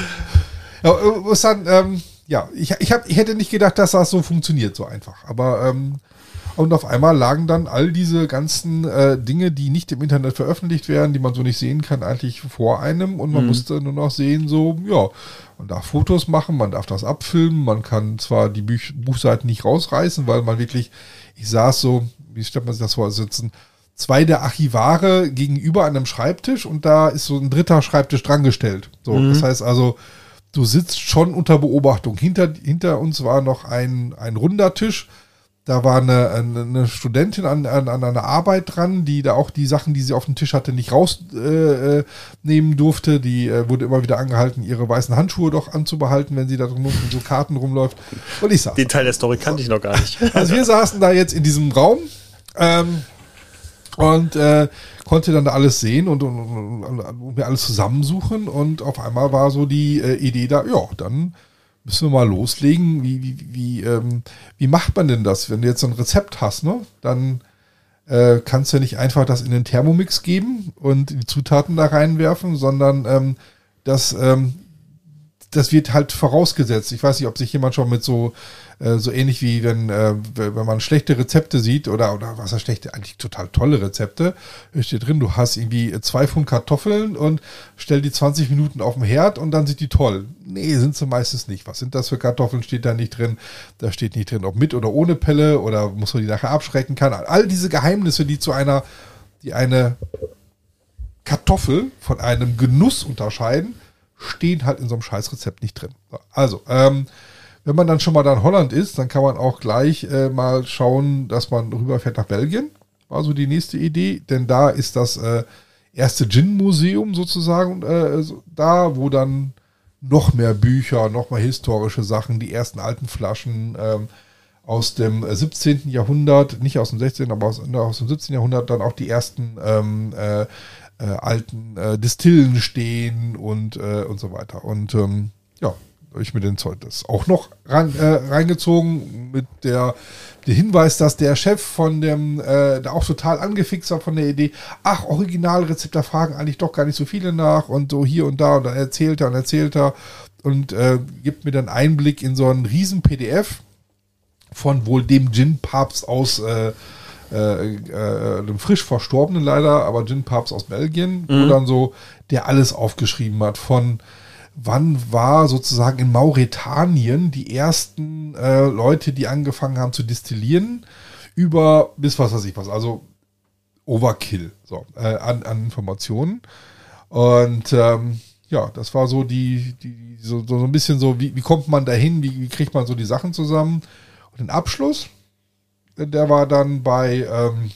Speaker 2: ja, muss dann, ähm, ja, ich, ich, hab, ich hätte nicht gedacht, dass das so funktioniert, so einfach. Aber ähm, und auf einmal lagen dann all diese ganzen äh, Dinge, die nicht im Internet veröffentlicht werden, die man so nicht sehen kann, eigentlich vor einem. Und man mhm. musste nur noch sehen, so, ja, man darf Fotos machen, man darf das abfilmen, man kann zwar die Buch Buchseiten nicht rausreißen, weil man wirklich, ich saß so, wie stellt man sich das vor, sitzen zwei der Archivare gegenüber einem Schreibtisch und da ist so ein dritter Schreibtisch drangestellt. So, mhm. das heißt also, du sitzt schon unter Beobachtung. Hinter, hinter uns war noch ein, ein runder Tisch. Da war eine, eine Studentin an, an, an einer Arbeit dran, die da auch die Sachen, die sie auf dem Tisch hatte, nicht rausnehmen äh, äh durfte. Die äh, wurde immer wieder angehalten, ihre weißen Handschuhe doch anzubehalten, wenn sie da drin mit so Karten rumläuft.
Speaker 3: Und ich saß. Den Teil der Story kannte ich noch gar nicht.
Speaker 2: Also wir saßen da jetzt in diesem Raum ähm, und äh, konnte dann da alles sehen und, und, und, und, mir alles zusammensuchen und auf einmal war so die äh, Idee da, ja, dann müssen wir mal loslegen. Wie, wie, wie, ähm, wie macht man denn das, wenn du jetzt so ein Rezept hast, ne? Dann äh, kannst du ja nicht einfach das in den Thermomix geben und die Zutaten da reinwerfen, sondern ähm, das, ähm, das wird halt vorausgesetzt. Ich weiß nicht, ob sich jemand schon mit so äh, so ähnlich wie wenn, äh, wenn man schlechte Rezepte sieht oder, oder was er schlechte, eigentlich total tolle Rezepte, steht drin, du hast irgendwie zwei Pfund Kartoffeln und stell die 20 Minuten auf dem Herd und dann sind die toll. Nee, sind sie meistens nicht. Was sind das für Kartoffeln? Steht da nicht drin. Da steht nicht drin, ob mit oder ohne Pelle oder muss man die nachher abschrecken kann. All diese Geheimnisse, die zu einer, die eine Kartoffel von einem Genuss unterscheiden, stehen halt in so einem Scheißrezept nicht drin. Also, ähm, wenn man dann schon mal da in Holland ist, dann kann man auch gleich äh, mal schauen, dass man rüberfährt nach Belgien. War so die nächste Idee, denn da ist das äh, erste Gin-Museum sozusagen äh, da, wo dann noch mehr Bücher, noch mal historische Sachen, die ersten alten Flaschen ähm, aus dem 17. Jahrhundert, nicht aus dem 16., aber aus, aus dem 17. Jahrhundert, dann auch die ersten ähm, äh, äh, alten äh, Distillen stehen und, äh, und so weiter. Und ähm, ja, ich mir den Zeug das auch noch ran, äh, reingezogen mit der, der Hinweis, dass der Chef von dem, äh, da auch total angefixt war von der Idee, ach, Originalrezept, da fragen eigentlich doch gar nicht so viele nach und so hier und da und dann erzählt er und erzählt er und äh, gibt mir dann Einblick in so einen riesen PDF von wohl dem Gin-Papst aus äh, äh, einem frisch verstorbenen leider, aber Gin-Papst aus Belgien, mhm. wo dann so der alles aufgeschrieben hat von wann war sozusagen in Mauretanien die ersten äh, Leute, die angefangen haben zu destillieren, über bis was weiß ich was, also Overkill so, äh, an, an Informationen. Und ähm, ja, das war so die, die so, so ein bisschen so, wie, wie kommt man dahin, wie, wie kriegt man so die Sachen zusammen? Und den Abschluss, der war dann bei, ähm,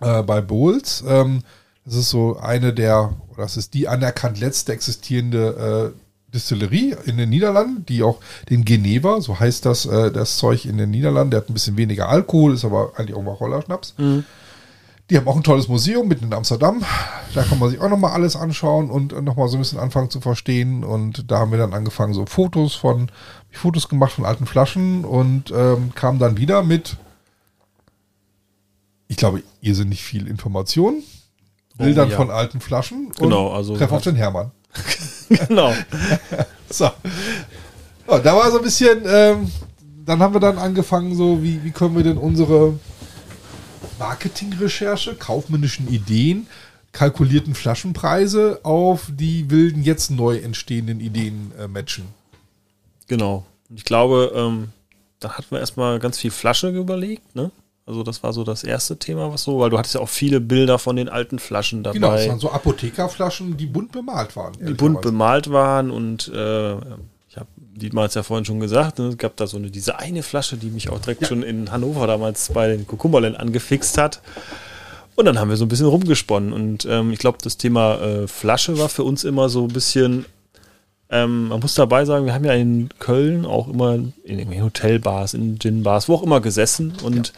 Speaker 2: äh, bei Bowles. Ähm, das ist so eine der, oder das ist die anerkannt letzte existierende äh, Distillerie in den Niederlanden, die auch den Geneva, so heißt das, äh, das Zeug in den Niederlanden, der hat ein bisschen weniger Alkohol, ist aber eigentlich auch mal Rollerschnaps. Mhm. Die haben auch ein tolles Museum mitten in Amsterdam. Da kann man sich auch nochmal alles anschauen und nochmal so ein bisschen anfangen zu verstehen. Und da haben wir dann angefangen, so Fotos von, Fotos gemacht von alten Flaschen und ähm, kamen dann wieder mit, ich glaube, ihr sind nicht viel Informationen. Bildern oh, ja. von alten Flaschen
Speaker 3: und genau, also
Speaker 2: treff auf den Hermann.
Speaker 3: genau.
Speaker 2: so. so. Da war so ein bisschen, ähm, dann haben wir dann angefangen, so, wie, wie können wir denn unsere Marketingrecherche, kaufmännischen Ideen, kalkulierten Flaschenpreise auf die wilden, jetzt neu entstehenden Ideen äh, matchen.
Speaker 3: Genau. Ich glaube, ähm, da hatten wir erstmal ganz viel Flasche überlegt, ne? Also das war so das erste Thema, was so, weil du hattest ja auch viele Bilder von den alten Flaschen dabei. Genau, das
Speaker 2: waren so Apothekerflaschen, die bunt bemalt waren.
Speaker 3: Die bunt bemalt waren und äh, ich habe Dietmar hat es ja vorhin schon gesagt, ne, es gab da so eine, diese eine Flasche, die mich auch direkt ja. schon in Hannover damals bei den Kukumberlen angefixt hat. Und dann haben wir so ein bisschen rumgesponnen und ähm, ich glaube, das Thema äh, Flasche war für uns immer so ein bisschen ähm, man muss dabei sagen, wir haben ja in Köln auch immer in irgendwelchen Hotelbars, in Ginbars, wo auch immer gesessen und ja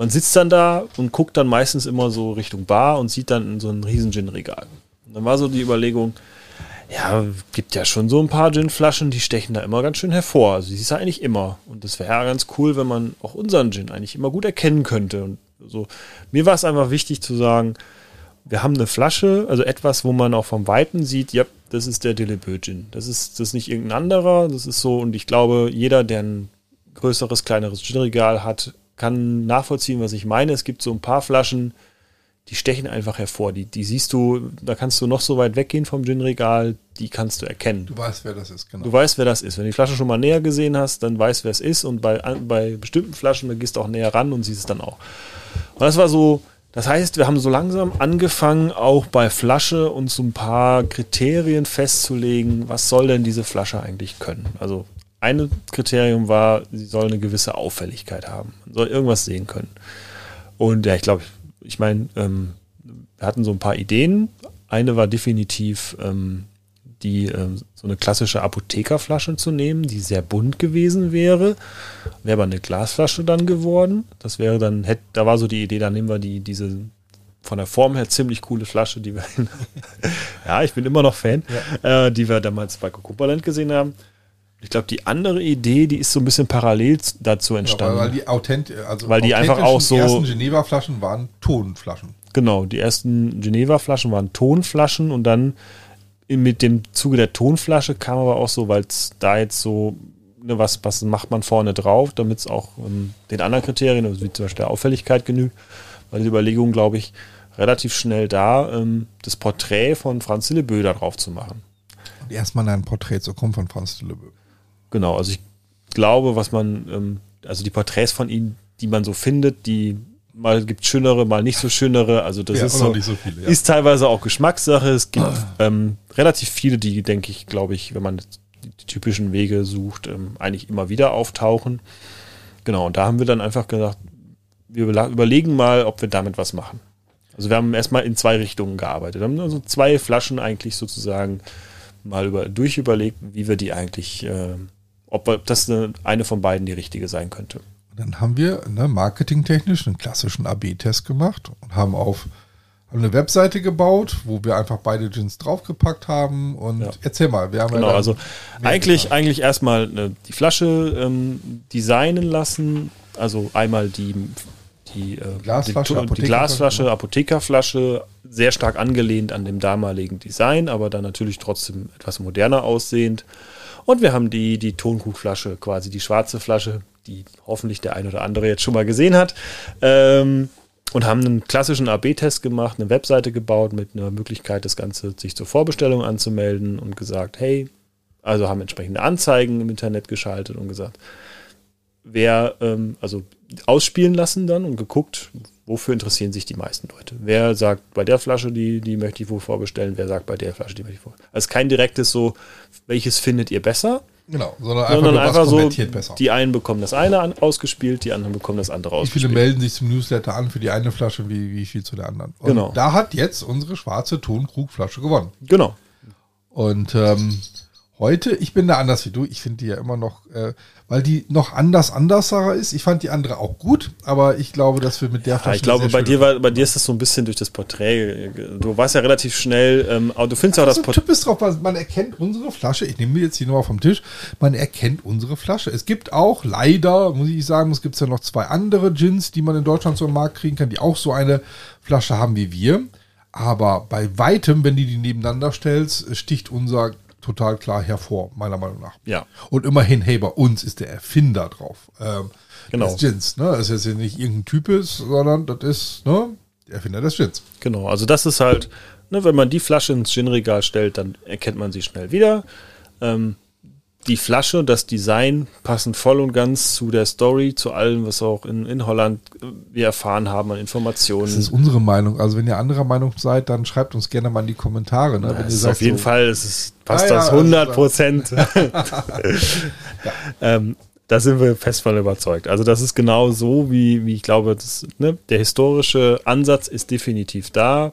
Speaker 3: man sitzt dann da und guckt dann meistens immer so Richtung Bar und sieht dann so ein riesen Gin-Regal. Und dann war so die Überlegung, ja, gibt ja schon so ein paar Gin-Flaschen, die stechen da immer ganz schön hervor. Also die ist ja eigentlich immer. Und das wäre ja ganz cool, wenn man auch unseren Gin eigentlich immer gut erkennen könnte. Und so, mir war es einfach wichtig zu sagen, wir haben eine Flasche, also etwas, wo man auch vom Weiten sieht, ja, das ist der Dillebö Gin. Das ist, das ist nicht irgendein anderer, das ist so, und ich glaube, jeder, der ein größeres, kleineres Gin-Regal hat, kann nachvollziehen, was ich meine. Es gibt so ein paar Flaschen, die stechen einfach hervor. Die, die siehst du, da kannst du noch so weit weggehen vom Gin-Regal, die kannst du erkennen.
Speaker 2: Du weißt, wer das ist,
Speaker 3: genau. Du weißt, wer das ist. Wenn du die Flasche schon mal näher gesehen hast, dann weißt, wer es ist. Und bei, bei bestimmten Flaschen, da gehst du auch näher ran und siehst es dann auch. Und das war so, das heißt, wir haben so langsam angefangen, auch bei Flasche uns so ein paar Kriterien festzulegen, was soll denn diese Flasche eigentlich können. Also ein Kriterium war, sie soll eine gewisse Auffälligkeit haben. Man soll irgendwas sehen können. Und ja, ich glaube, ich meine, ähm, wir hatten so ein paar Ideen. Eine war definitiv ähm, die ähm, so eine klassische Apothekerflasche zu nehmen, die sehr bunt gewesen wäre. Wäre aber eine Glasflasche dann geworden. Das wäre dann, hätte, da war so die Idee, da nehmen wir die, diese von der Form her ziemlich coole Flasche, die wir, ja, ich bin immer noch Fan, ja. äh, die wir damals bei Cocopaland gesehen haben. Ich glaube, die andere Idee, die ist so ein bisschen parallel dazu entstanden. Ja,
Speaker 2: weil, die authent also
Speaker 3: weil die einfach auch so. Die
Speaker 2: ersten Geneva-Flaschen waren Tonflaschen.
Speaker 3: Genau, die ersten Geneva-Flaschen waren Tonflaschen und dann mit dem Zuge der Tonflasche kam aber auch so, weil es da jetzt so, ne, was, was macht man vorne drauf, damit es auch ähm, den anderen Kriterien, also wie zum Beispiel der Auffälligkeit genügt, war die Überlegung, glaube ich, relativ schnell da, ähm, das Porträt von Franz Lillebö da drauf zu machen.
Speaker 2: Und erstmal ein Porträt zu kommen von Franz Lillebö.
Speaker 3: Genau, also ich glaube, was man, ähm, also die Porträts von ihm, die man so findet, die mal gibt schönere, mal nicht so schönere. Also das
Speaker 2: Ja,
Speaker 3: ist, so,
Speaker 2: so viele, ja.
Speaker 3: ist teilweise auch Geschmackssache. Es gibt ähm, relativ viele, die, denke ich, glaube ich, wenn man die, typischen Wege sucht, ähm, eigentlich immer wieder auftauchen. Genau, und da haben wir dann einfach gesagt, wir überlegen mal, ob wir damit was machen. Also wir haben erstmal in zwei Richtungen gearbeitet. Wir haben also zwei Flaschen eigentlich sozusagen mal über, durchüberlegt, wie wir die eigentlich, äh, ob das eine, eine von beiden die richtige sein könnte.
Speaker 2: Dann haben wir ne, marketingtechnisch einen klassischen AB-Test gemacht und haben auf haben eine Webseite gebaut, wo wir einfach beide Gins draufgepackt haben. Und
Speaker 3: Ja.
Speaker 2: erzähl mal, wir haben
Speaker 3: Genau,
Speaker 2: ja
Speaker 3: also eigentlich,
Speaker 2: gemacht.
Speaker 3: eigentlich erstmal äh, die Flasche ähm, designen lassen. Also einmal die, die, äh,
Speaker 2: Glasflasche,
Speaker 3: die, die
Speaker 2: Apothekerflasche,
Speaker 3: Glasflasche, Apothekerflasche, sehr stark angelehnt an dem damaligen Design, aber dann natürlich trotzdem etwas moderner aussehend. Und wir haben die, die Tonkuchflasche, quasi die schwarze Flasche, die hoffentlich der ein oder andere jetzt schon mal gesehen hat. Ähm, und haben einen klassischen AB-Test gemacht, eine Webseite gebaut mit einer Möglichkeit, das Ganze sich zur Vorbestellung anzumelden und gesagt, hey, also haben entsprechende Anzeigen im Internet geschaltet und gesagt, wer, ähm, also ausspielen lassen dann und geguckt, wofür interessieren sich die meisten Leute. Wer sagt, bei der Flasche, die, die möchte ich wohl vorbestellen, wer sagt, bei der Flasche, die möchte ich vorbestellen. Also kein direktes so, welches findet ihr besser,
Speaker 2: Genau, sondern einfach,
Speaker 3: sondern einfach so,
Speaker 2: besser.
Speaker 3: die einen bekommen das eine an, ausgespielt, die anderen bekommen das andere
Speaker 2: Wie viele
Speaker 3: ausgespielt.
Speaker 2: melden sich zum Newsletter an für die eine Flasche, wie, wie viel zu der anderen? Und
Speaker 3: Genau.
Speaker 2: da hat jetzt unsere schwarze Tonkrugflasche gewonnen.
Speaker 3: Genau.
Speaker 2: Und ähm, heute, ich bin da anders wie du. Ich finde die ja immer noch, äh, weil die noch anders anderser ist. Ich fand die andere auch gut, aber ich glaube, dass wir mit der
Speaker 3: Ja, ich glaube, bei dir, war, bei dir ist das so ein bisschen durch das Porträt. Du warst ja relativ schnell, ähm, aber du findest ja auch das Porträt.
Speaker 2: typisch drauf, weil man erkennt unsere Flasche. Ich nehme mir jetzt die Nummer vom Tisch. Man erkennt unsere Flasche. Es gibt auch leider, muss ich sagen, es gibt ja noch zwei andere Gins, die man in Deutschland so im Markt kriegen kann, die auch so eine Flasche haben wie wir. Aber bei weitem, wenn du die nebeneinander stellst, sticht unser total klar hervor, meiner Meinung nach.
Speaker 3: Ja.
Speaker 2: Und immerhin, hey, bei uns ist der Erfinder drauf. Ähm,
Speaker 3: Genau.
Speaker 2: Des Gins, ne? Das ist jetzt nicht irgendein Typ ist, sondern das ist, ne? Der Erfinder des Gins.
Speaker 3: Genau, also das ist halt, ne, wenn man die Flasche ins Gin-Regal stellt, dann erkennt man sie schnell wieder. Ähm, die Flasche, das Design passen voll und ganz zu der Story, zu allem, was auch in, in Holland äh, wir erfahren haben an Informationen.
Speaker 2: Das ist unsere Meinung. Also wenn ihr anderer Meinung seid, dann schreibt uns gerne mal in die Kommentare. Ne? wenn
Speaker 3: Das
Speaker 2: ihr
Speaker 3: ist
Speaker 2: sagt,
Speaker 3: auf jeden
Speaker 2: so,
Speaker 3: Fall, es ist, passt
Speaker 2: Ja, ja,
Speaker 3: das
Speaker 2: also
Speaker 3: 100 Prozent. ähm, da sind wir fest von überzeugt. Also das ist genau so, wie, wie ich glaube, das, ne, der historische Ansatz ist definitiv da.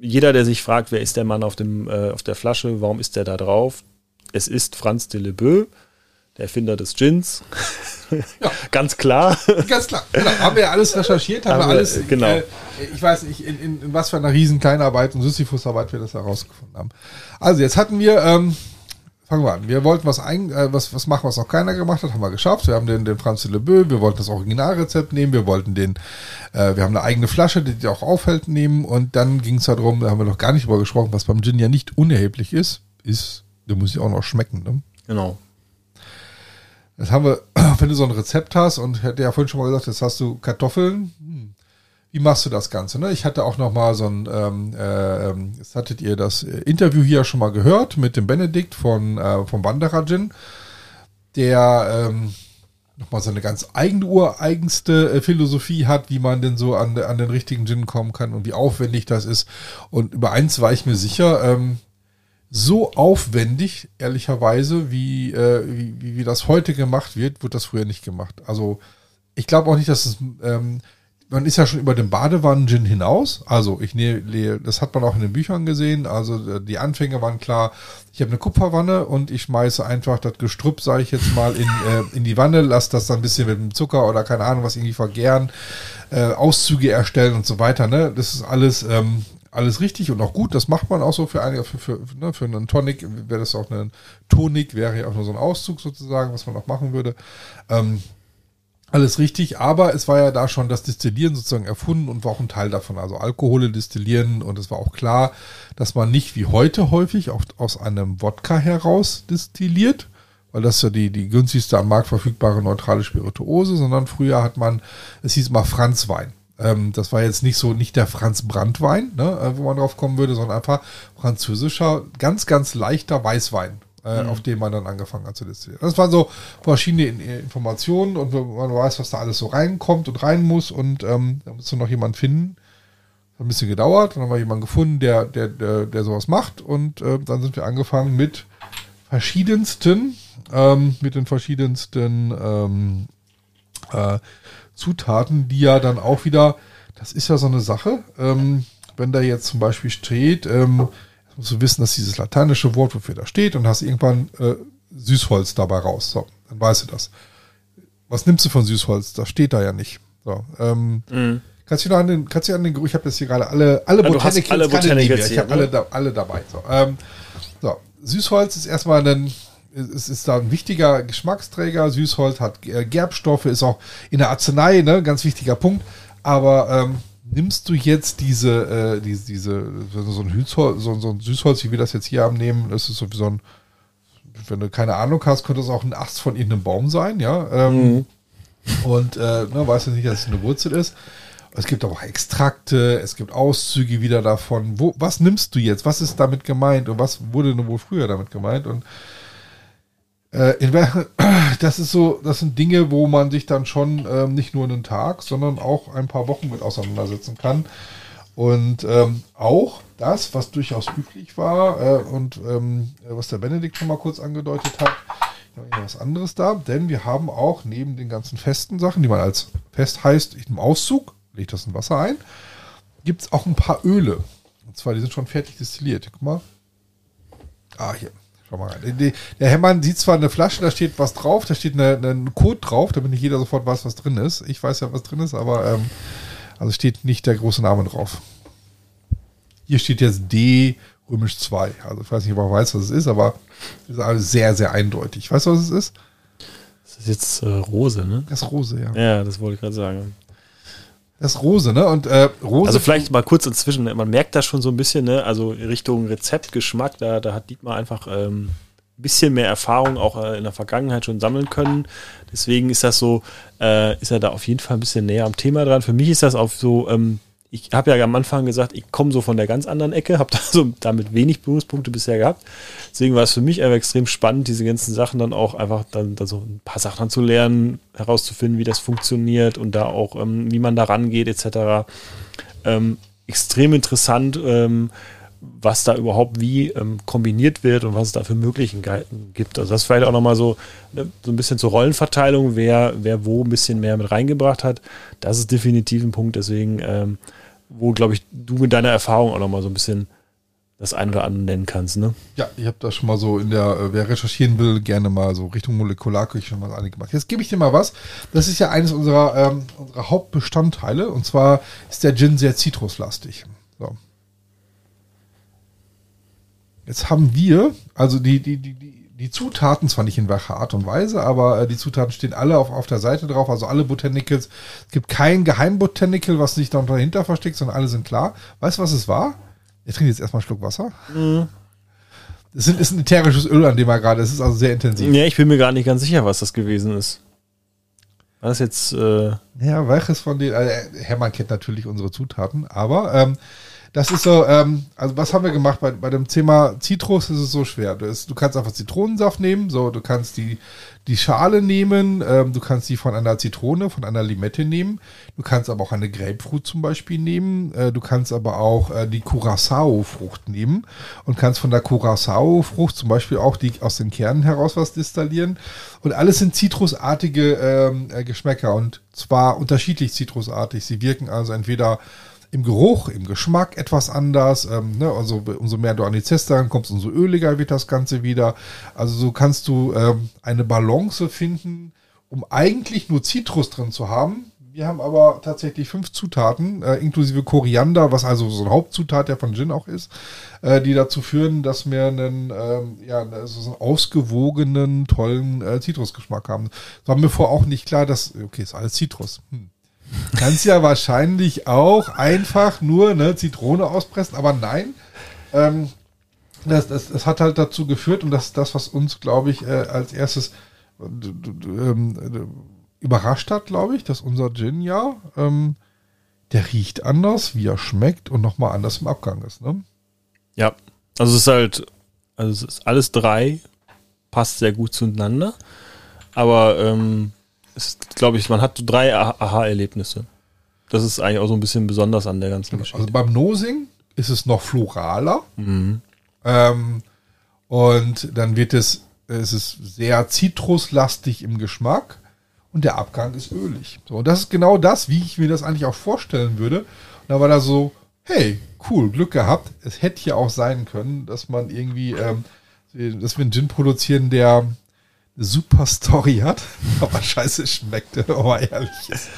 Speaker 3: Jeder, der sich fragt, wer ist der Mann auf, dem, äh, auf der Flasche, warum ist der da drauf? Es ist Franz de Lebeu, der Erfinder des Gins.
Speaker 2: Ja.
Speaker 3: Ganz klar.
Speaker 2: Ganz klar. Genau. Haben wir ja alles recherchiert, haben,
Speaker 3: Haben
Speaker 2: wir
Speaker 3: wir,
Speaker 2: alles.
Speaker 3: genau.
Speaker 2: Äh, ich weiß nicht, in, in, in was für einer riesen Kleinarbeit und Sisyphusarbeit wir das herausgefunden haben. Also jetzt hatten wir, ähm, fangen wir an. Wir wollten was, ein, äh, was, was machen, was noch keiner gemacht hat, haben wir geschafft. Wir haben den, den Franz de Lebeu, wir wollten das Originalrezept nehmen, wir wollten den, äh, wir haben eine eigene Flasche, die, die auch aufhält, nehmen und dann ging es darum, da haben wir noch gar nicht drüber gesprochen, was beim Gin ja nicht unerheblich ist, ist, der muss ja auch noch schmecken, ne?
Speaker 3: Genau.
Speaker 2: Das haben wir, wenn du so ein Rezept hast und hätte ja vorhin schon mal gesagt, jetzt hast du Kartoffeln. Hm. Wie machst du das Ganze? Ne? Ich hatte auch noch mal so ein, ähm, äh, ähm, jetzt hattet ihr das äh, Interview hier schon mal gehört mit dem Benedikt von äh, vom Wanderer Gin, der ähm, noch mal so eine ganz eigene ureigenste äh, Philosophie hat, wie man denn so an, an den richtigen Gin kommen kann und wie aufwendig das ist. Und über eins war ich mir sicher, ähm, so aufwendig, ehrlicherweise, wie, äh, wie, wie, das heute gemacht wird, wird das früher nicht gemacht. Also ich glaube auch nicht, dass es, ähm, man ist ja schon über den Badewannen-Gin hinaus. Also ich nehme, das hat man auch in den Büchern gesehen. Also äh, die Anfänge waren klar. Ich habe eine Kupferwanne und ich schmeiße einfach das Gestrüpp, sage ich jetzt mal, in, äh, in die Wanne, lasse das dann ein bisschen mit dem Zucker oder keine Ahnung was irgendwie vergären, äh, Auszüge erstellen und so weiter. Ne? Das ist alles ähm, alles richtig und auch gut. Das macht man auch so für einige, für, für, ne, für einen Tonic wäre das auch ein Tonik, wäre ja auch nur so ein Auszug sozusagen, was man auch machen würde. Ähm, Alles richtig, aber es war ja da schon das Destillieren sozusagen erfunden und war auch ein Teil davon. Also Alkohole destillieren und es war auch klar, dass man nicht wie heute häufig auch aus einem Wodka heraus destilliert, weil das ja die, die günstigste am Markt verfügbare neutrale Spirituose, sondern früher hat man, es hieß mal Franzwein. Ähm, das war jetzt nicht so, nicht der Franz Brandwein, ne, äh, wo man drauf kommen würde, sondern einfach französischer, ganz, ganz leichter Weißwein äh, mhm. auf dem man dann angefangen hat zu destillieren. Das waren so verschiedene Informationen und man weiß, was da alles so reinkommt und rein muss und ähm, da musste noch jemand finden. Hat ein bisschen gedauert, dann haben wir jemanden gefunden, der, der, der, der sowas macht und äh, dann sind wir angefangen mit verschiedensten, ähm, mit den verschiedensten ähm, äh, Zutaten, die ja dann auch wieder, das ist ja so eine Sache, ähm, wenn da jetzt zum Beispiel steht, ähm, musst du wissen, dass dieses lateinische Wort, wofür da steht, und hast irgendwann äh, Süßholz dabei raus. So, dann weißt du das. Was nimmst du von Süßholz? Das steht da ja nicht. So, ähm, mhm. Kannst du noch an den, kannst du an den Geruch, ich habe jetzt hier gerade alle, alle
Speaker 3: ja, Botanicals, alle Botanicals
Speaker 2: ich habe ne? alle, da, alle dabei. So, ähm, so, Süßholz ist erstmal ein, es ist da ein wichtiger Geschmacksträger. Süßholz hat äh, Gerbstoffe, ist auch in der Arznei, ne, ganz wichtiger Punkt. Aber ähm, nimmst du jetzt diese, äh, diese, diese so ein so, so ein Süßholz, wie wir das jetzt hier haben, nehmen, das ist so wie so ein, wenn du keine Ahnung hast, könnte es auch ein Ast von irgendeinem Baum sein, ja. Ähm, mhm. Und äh, ne, weißt du nicht, dass es eine Wurzel ist. Es gibt auch Extrakte, es gibt Auszüge wieder davon. Wo, was nimmst du jetzt? Was ist damit gemeint? Und was wurde denn wohl früher damit gemeint? Und äh, das ist so, das sind Dinge, wo man sich dann schon ähm, nicht nur einen Tag, sondern auch ein paar Wochen mit auseinandersetzen kann. Und ähm, auch das, was durchaus üblich war äh, und ähm, was der Benedikt schon mal kurz angedeutet hat, was anderes da, denn wir haben auch neben den ganzen festen Sachen, die man als fest heißt, im Auszug, legt das in Wasser ein, gibt es auch ein paar Öle. Und zwar, die sind schon fertig destilliert. Guck mal. Ah, hier. Schau mal rein. Der Hermann sieht zwar eine Flasche, da steht was drauf, da steht ein Code drauf, damit nicht jeder sofort weiß, was drin ist. Ich weiß ja, was drin ist, aber ähm, also steht nicht der große Name drauf. Hier steht jetzt D römisch 2. Also ich weiß nicht, ob er weiß, was es ist, aber es ist alles sehr, sehr eindeutig. Weißt du, was es ist?
Speaker 3: Das ist jetzt äh, Rose, ne?
Speaker 2: Das ist Rose, ja.
Speaker 3: Ja, das wollte ich gerade sagen.
Speaker 2: Das ist Rose, ne? Und äh, Rose.
Speaker 3: Also vielleicht mal kurz inzwischen, man merkt das schon so ein bisschen, ne? Also Richtung Rezeptgeschmack, da, da hat Dietmar einfach ähm, ein bisschen mehr Erfahrung auch äh, in der Vergangenheit schon sammeln können. Deswegen ist das so, äh, ist er da auf jeden Fall ein bisschen näher am Thema dran. Für mich ist das auf so ähm, ich habe ja am Anfang gesagt, ich komme so von der ganz anderen Ecke, habe da so damit wenig Berührungspunkte bisher gehabt. Deswegen war es für mich einfach extrem spannend, diese ganzen Sachen dann auch einfach dann, dann so ein paar Sachen zu lernen, herauszufinden, wie das funktioniert und da auch, ähm, wie man da rangeht, etc. Ähm, extrem interessant, ähm, was da überhaupt wie ähm, kombiniert wird und was es da für Möglichkeiten gibt. Also das ist vielleicht auch nochmal so, ne, so ein bisschen zur Rollenverteilung, wer, wer wo ein bisschen mehr mit reingebracht hat. Das ist definitiv ein Punkt, deswegen ähm, wo, glaube ich, du mit deiner Erfahrung auch nochmal so ein bisschen das ein oder andere nennen kannst, ne?
Speaker 2: Ja, ich habe das schon mal so in der, äh, wer recherchieren will, gerne mal so Richtung Molekularküche schon mal einige gemacht. Jetzt gebe ich dir mal was. Das ist ja eines unserer, ähm, unserer Hauptbestandteile und zwar ist der Gin sehr zitruslastig. So. Jetzt haben wir, also die, die, die, die die Zutaten, zwar nicht in welcher Art und Weise, aber äh, die Zutaten stehen alle auf, auf der Seite drauf, also alle Botanicals. Es gibt kein Geheimbotanical, was sich dann dahinter versteckt, sondern alle sind klar. Weißt du, was es war? Ich trinke jetzt erstmal einen Schluck Wasser. Mhm. Es ist ein ätherisches Öl, an dem er gerade ist. Es ist also sehr intensiv.
Speaker 3: Ja, ich bin mir gar nicht ganz sicher, was das gewesen ist. War das jetzt. Äh
Speaker 2: ja, welches von den. Also Hermann kennt natürlich unsere Zutaten, aber ähm, das ist so, ähm, also was haben wir gemacht bei, bei dem Thema Zitrus ist es so schwer. Du, ist, du kannst einfach Zitronensaft nehmen, so, du kannst die, die Schale nehmen, ähm, du kannst die von einer Zitrone, von einer Limette nehmen, du kannst aber auch eine Grapefruit zum Beispiel nehmen, äh, du kannst aber auch äh, die Curacao-Frucht nehmen und kannst von der Curacao-Frucht zum Beispiel auch die aus den Kernen heraus was destillieren. Und alles sind zitrusartige ähm, äh, Geschmäcker und zwar unterschiedlich zitrusartig. Sie wirken also entweder im Geruch, im Geschmack etwas anders. Ähm, ne? Also umso mehr du an die Zeste kommst, umso öliger wird das Ganze wieder. Also so kannst du ähm, eine Balance finden, um eigentlich nur Zitrus drin zu haben, wir haben aber tatsächlich fünf Zutaten, äh, inklusive Koriander, was also so eine Hauptzutat ja von Gin auch ist, äh, die dazu führen, dass wir einen, ähm, ja, also so einen ausgewogenen, tollen äh, Zitrusgeschmack haben. Das war mir vorher auch nicht klar, dass, okay, ist alles Zitrus. Hm. Kannst ja wahrscheinlich auch einfach nur eine Zitrone auspressen, aber nein. Ähm, das, das, das hat halt dazu geführt und das ist das, was uns, glaube ich, äh, als erstes ähm, überrascht hat, glaube ich, dass unser Gin ja, ähm, der riecht anders, wie er schmeckt und nochmal anders im Abgang ist. Ne?
Speaker 3: Ja, also es ist halt, also es ist alles drei, passt sehr gut zueinander, aber ähm, glaube ich, man hat drei Aha-Erlebnisse. Das ist eigentlich auch so ein bisschen besonders an der ganzen
Speaker 2: Geschichte. Also beim Nosing ist es noch floraler. Mhm. Ähm, und dann wird es, es ist sehr zitruslastig im Geschmack und der Abgang ist ölig. So, und das ist genau das, wie ich mir das eigentlich auch vorstellen würde. Und da war da so, hey, cool, Glück gehabt. Es hätte ja auch sein können, dass man irgendwie, ähm, dass wir einen Gin produzieren, der super Story hat, aber scheiße schmeckt, wenn man ehrlich ist.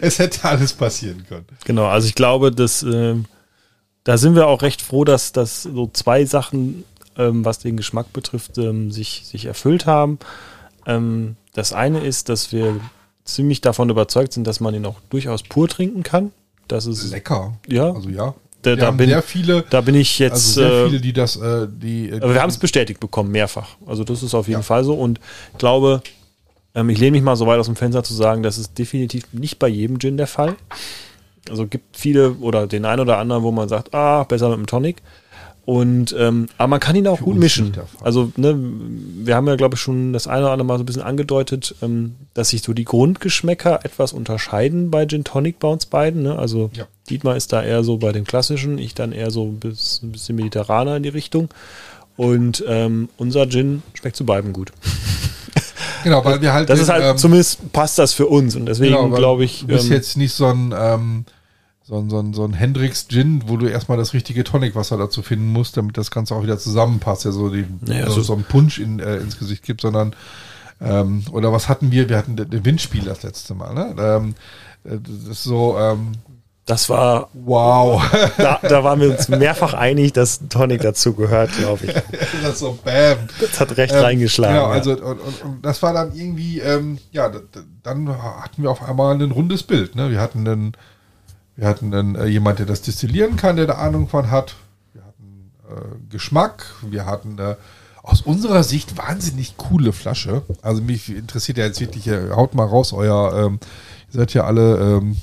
Speaker 2: es hätte alles passieren können.
Speaker 3: Genau, also ich glaube, dass äh, da sind wir auch recht froh, dass, dass so zwei Sachen, ähm, was den Geschmack betrifft, ähm, sich, sich erfüllt haben. Ähm, das eine ist, dass wir ziemlich davon überzeugt sind, dass man ihn auch durchaus pur trinken kann. Das ist
Speaker 2: lecker.
Speaker 3: Ja.
Speaker 2: Also ja.
Speaker 3: Da, da bin,
Speaker 2: sehr viele,
Speaker 3: da bin ich jetzt.
Speaker 2: Also sehr äh, viele, die das, äh, die.
Speaker 3: Aber wir haben es bestätigt bekommen, mehrfach. Also das ist auf jeden ja. Fall so. Und ich glaube, ähm, ich lehne mich mal so weit aus dem Fenster zu sagen, das ist definitiv nicht bei jedem Gin der Fall. Also gibt viele oder den einen oder anderen, wo man sagt, ah, besser mit dem Tonic. Und ähm, aber man kann ihn auch Für gut mischen. Also ne, wir haben ja glaube ich schon das eine oder andere Mal so ein bisschen angedeutet, ähm, dass sich so die Grundgeschmäcker etwas unterscheiden bei Gin Tonic bei uns beiden. Ne? Also ja. Dietmar ist da eher so bei dem klassischen, ich dann eher so ein bisschen, ein bisschen mediterraner in die Richtung. Und ähm, unser Gin schmeckt zu beiden gut.
Speaker 2: Genau, weil wir halt.
Speaker 3: Das ist halt, ähm, zumindest passt das für uns und deswegen genau, glaube ich.
Speaker 2: Du bist ähm, jetzt nicht so ein, ähm, so ein, so ein, so ein Hendrix Gin, wo du erstmal das richtige Tonicwasser dazu finden musst, damit das Ganze auch wieder zusammenpasst, ja so, die,
Speaker 3: naja,
Speaker 2: so, so ein Punsch in, äh, ins Gesicht gibt, sondern ähm, oder was hatten wir? Wir hatten den Windspiel das letzte Mal, ne? Ähm, äh, das ist so, ähm,
Speaker 3: das war wow. Da, da waren wir uns mehrfach einig, dass Tonic dazu gehört, glaube ich.
Speaker 2: das so bam.
Speaker 3: Das hat recht ähm, reingeschlagen.
Speaker 2: Genau, also und, und, und, das war dann irgendwie, ähm, ja, dann hatten wir auf einmal ein rundes Bild. Ne? Wir hatten einen, wir hatten einen, äh, jemand, der das destillieren kann, der da Ahnung von hat. Wir hatten äh, Geschmack. Wir hatten äh, aus unserer Sicht wahnsinnig coole Flasche. Also mich interessiert ja jetzt wirklich, äh, haut mal raus, euer, ähm, ihr seid ja alle ähm,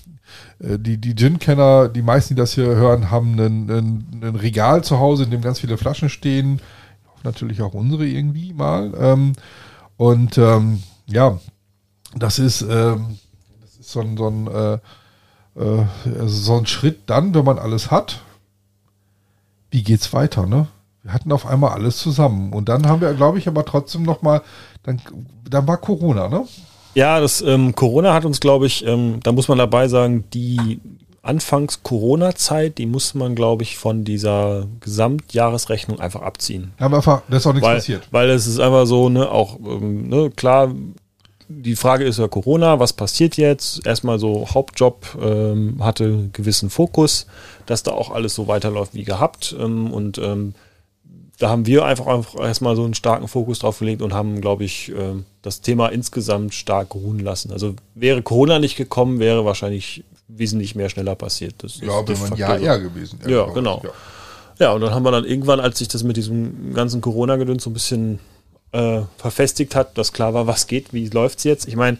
Speaker 2: äh, die, die Gin-Kenner, die meisten, die das hier hören, haben ein Regal zu Hause, in dem ganz viele Flaschen stehen. Natürlich auch unsere irgendwie mal. Ähm, und ähm, ja, das ist, ähm, das ist so ein, so, ein, äh, äh, also so ein Schritt dann, wenn man alles hat. Wie geht's weiter, ne? Wir hatten auf einmal alles zusammen. Und dann haben wir, glaube ich, aber trotzdem noch mal, dann, dann war Corona, ne?
Speaker 3: Ja, das ähm, Corona hat uns, glaube ich, ähm, da muss man dabei sagen, die Anfangs-Corona-Zeit, die muss man, glaube ich, von dieser Gesamtjahresrechnung einfach abziehen.
Speaker 2: Aber einfach, das ist auch nichts
Speaker 3: weil,
Speaker 2: passiert.
Speaker 3: Weil es ist einfach so, ne, auch, ähm, ne, klar, die Frage ist ja Corona, was passiert jetzt? Erstmal so Hauptjob ähm, hatte gewissen Fokus, dass da auch alles so weiterläuft wie gehabt ähm, und ähm, da haben wir einfach, einfach erstmal so einen starken Fokus drauf gelegt und haben, glaube ich, äh, das Thema insgesamt stark ruhen lassen. Also wäre Corona nicht gekommen, wäre wahrscheinlich wesentlich mehr schneller passiert.
Speaker 2: Das ja, wäre man ja eher gewesen.
Speaker 3: Ja, genau. Ja. ja, und dann haben wir dann irgendwann, als sich das mit diesem ganzen Corona-Gedöns so ein bisschen äh, verfestigt hat, dass klar war, was geht, wie läuft es jetzt. Ich meine,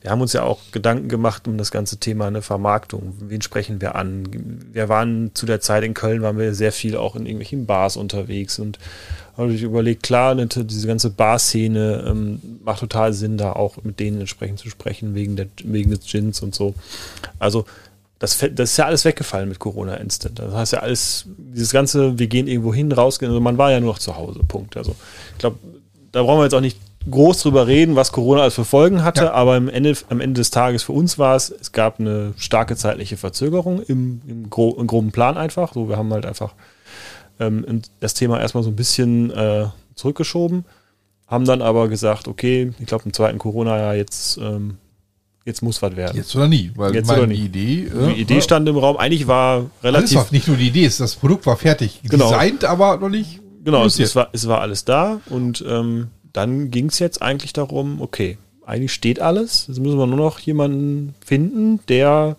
Speaker 3: wir haben uns ja auch Gedanken gemacht um das ganze Thema eine Vermarktung. Wen sprechen wir an? Wir waren zu der Zeit in Köln, waren wir sehr viel auch in irgendwelchen Bars unterwegs und habe ich überlegt, klar, diese ganze Bar-Szene ähm, macht total Sinn, da auch mit denen entsprechend zu sprechen, wegen, der, wegen des Gins und so. Also das, das ist ja alles weggefallen mit Corona Instant. Das heißt ja alles, dieses ganze, wir gehen irgendwo hin, rausgehen, also man war ja nur noch zu Hause, Punkt. Also ich glaube, da brauchen wir jetzt auch nicht groß drüber reden, was Corona als für Folgen hatte, ja. aber am Ende, am Ende des Tages für uns war es, es gab eine starke zeitliche Verzögerung im, im, gro im groben Plan einfach. So, wir haben halt einfach ähm, das Thema erstmal so ein bisschen äh, zurückgeschoben, haben dann aber gesagt, okay, ich glaube im zweiten Corona-Jahr jetzt ähm, jetzt muss was werden.
Speaker 2: Jetzt oder nie, weil
Speaker 3: Jetzt
Speaker 2: meine
Speaker 3: oder nie.
Speaker 2: Idee, äh,
Speaker 3: Die Idee stand im Raum. Eigentlich war relativ
Speaker 2: war, nicht nur die Idee, das Produkt war fertig,
Speaker 3: Genau.
Speaker 2: designt, aber noch nicht.
Speaker 3: Genau, es, es, war, es war alles da und ähm, dann ging es jetzt eigentlich darum, okay, eigentlich steht alles. Jetzt müssen wir nur noch jemanden finden, der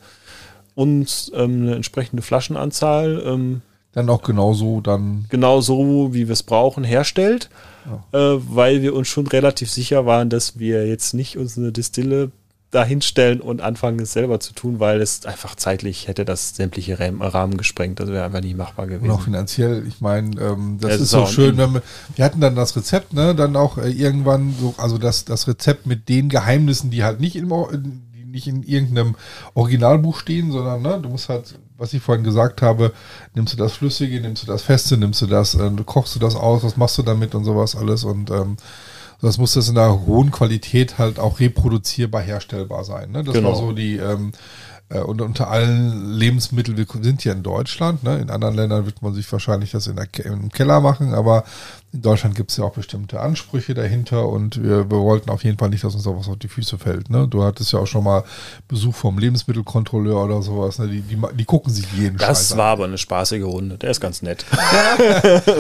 Speaker 3: uns ähm, eine entsprechende Flaschenanzahl ähm,
Speaker 2: Dann auch genauso dann
Speaker 3: genau so, wie wir es brauchen, herstellt, äh, weil wir uns schon relativ sicher waren, dass wir jetzt nicht uns eine Distille dahinstellen und anfangen, es selber zu tun, weil es einfach zeitlich hätte das sämtliche Rahmen, gesprengt. Das wäre einfach nicht machbar
Speaker 2: Und auch
Speaker 3: gewesen.
Speaker 2: finanziell, ich meine, ähm, das
Speaker 3: Ja,
Speaker 2: ist so schön, wir, wir hatten dann das Rezept, ne, dann auch äh, irgendwann so, also das, das Rezept mit den Geheimnissen, die halt nicht im, die nicht in irgendeinem Originalbuch stehen, sondern, ne, du musst halt, was ich vorhin gesagt habe, nimmst du das Flüssige, nimmst du das Feste, nimmst du das, äh, kochst du das aus, was machst du damit und sowas alles und, ähm, das muss das in einer hohen Qualität halt auch reproduzierbar herstellbar sein. Ne? Das
Speaker 3: Genau.
Speaker 2: war so die, ähm, äh, und unter allen Lebensmitteln, wir sind hier in Deutschland, ne? in anderen Ländern wird man sich wahrscheinlich das in der, im Keller machen, aber in Deutschland gibt es ja auch bestimmte Ansprüche dahinter und wir, wir wollten auf jeden Fall nicht, dass uns da was auf die Füße fällt. Ne? Du hattest ja auch schon mal Besuch vom Lebensmittelkontrolleur oder sowas, ne? die, die, die gucken sich jeden Scheiß
Speaker 3: Das
Speaker 2: an.
Speaker 3: war aber eine spaßige Runde. Der ist ganz nett.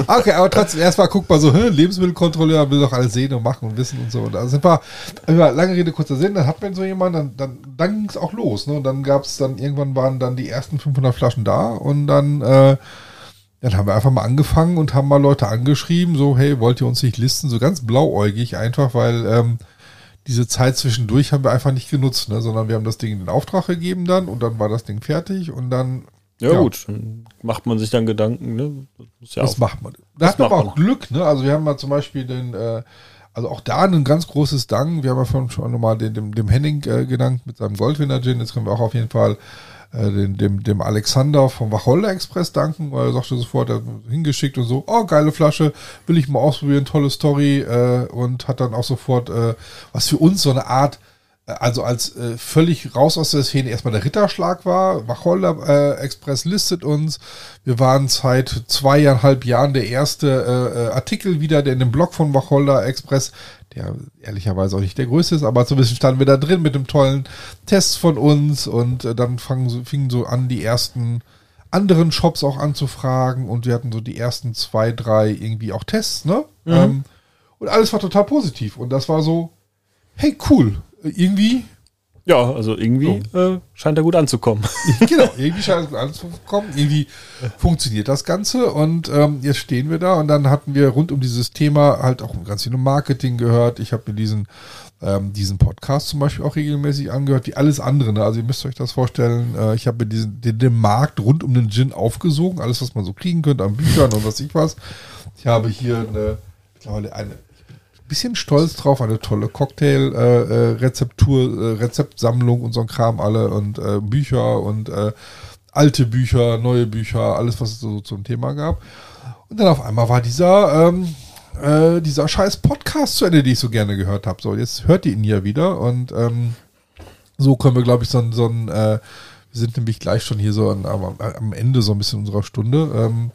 Speaker 2: Okay, aber trotzdem, erstmal guckt mal so, hä, Lebensmittelkontrolleur will doch alles sehen und machen und wissen und so. Und da sind wir, lange Rede, kurzer Sinn, dann hat man so jemanden, dann, dann, dann ging es auch los. Ne? Und dann gab es dann, irgendwann waren dann die ersten 500 Flaschen da und dann, äh, dann haben wir einfach mal angefangen und haben mal Leute angeschrieben, so, hey, wollt ihr uns nicht listen? So ganz blauäugig einfach, weil ähm, diese Zeit zwischendurch haben wir einfach nicht genutzt, ne? sondern wir haben das Ding in den Auftrag gegeben dann und dann war das Ding fertig und dann
Speaker 3: Ja,
Speaker 2: Ja.
Speaker 3: gut, dann macht man sich dann Gedanken. Ne? Das ja
Speaker 2: Das macht man. Da hat man auch Glück, ne? Also wir haben mal zum Beispiel den, äh, also auch da ein ganz großes Dank. Wir haben ja schon, schon nochmal den, dem, dem Henning äh, genannt mit seinem Goldwinner Gin. Jetzt können wir auch auf jeden Fall den, dem, dem Alexander vom Wacholder Express danken, weil er sagte sofort, er hat hingeschickt und so, oh, geile Flasche, will ich mal ausprobieren, tolle Story äh, und hat dann auch sofort, äh, was für uns so eine Art äh, also als äh, völlig raus aus der Szene erstmal der Ritterschlag war. Wacholder äh, Express listet uns. Wir waren seit zweieinhalb Jahren der erste äh, äh, Artikel wieder, der in dem Blog von Wacholder Express, der ehrlicherweise auch nicht der größte ist, aber zumindest standen wir da drin mit dem tollen Test von uns und äh, dann fangen, so- fingen so an, die ersten anderen Shops auch anzufragen und wir hatten so die ersten zwei, drei irgendwie auch Tests, ne? Ähm, und alles war total positiv und das war so, hey, cool, irgendwie
Speaker 3: Ja, also irgendwie äh, scheint er gut anzukommen.
Speaker 2: genau, irgendwie scheint es gut anzukommen. Irgendwie funktioniert das Ganze und ähm, jetzt stehen wir da und dann hatten wir rund um dieses Thema halt auch ganz viel um Marketing gehört. Ich habe mir diesen ähm, diesen Podcast zum Beispiel auch regelmäßig angehört, wie alles andere. Ne? Also ihr müsst euch das vorstellen, äh, ich habe mir diesen, den, den Markt rund um den Gin aufgesogen, alles was man so kriegen könnte an Büchern und was ich was. Ich habe hier eine, mittlerweile eine bisschen stolz drauf, eine tolle Cocktail-Rezeptur, äh, Rezeptsammlung und so ein Kram alle und äh, Bücher und äh, alte Bücher, neue Bücher, alles, was es so zum Thema gab. Und dann auf einmal war dieser, ähm, äh, dieser scheiß Podcast zu Ende, den ich so gerne gehört habe. So, jetzt hört ihr ihn ja wieder und ähm, so können wir, glaube ich, so ein, so ein äh, wir sind nämlich gleich schon hier so an, am, am Ende so ein bisschen unserer Stunde. Ähm,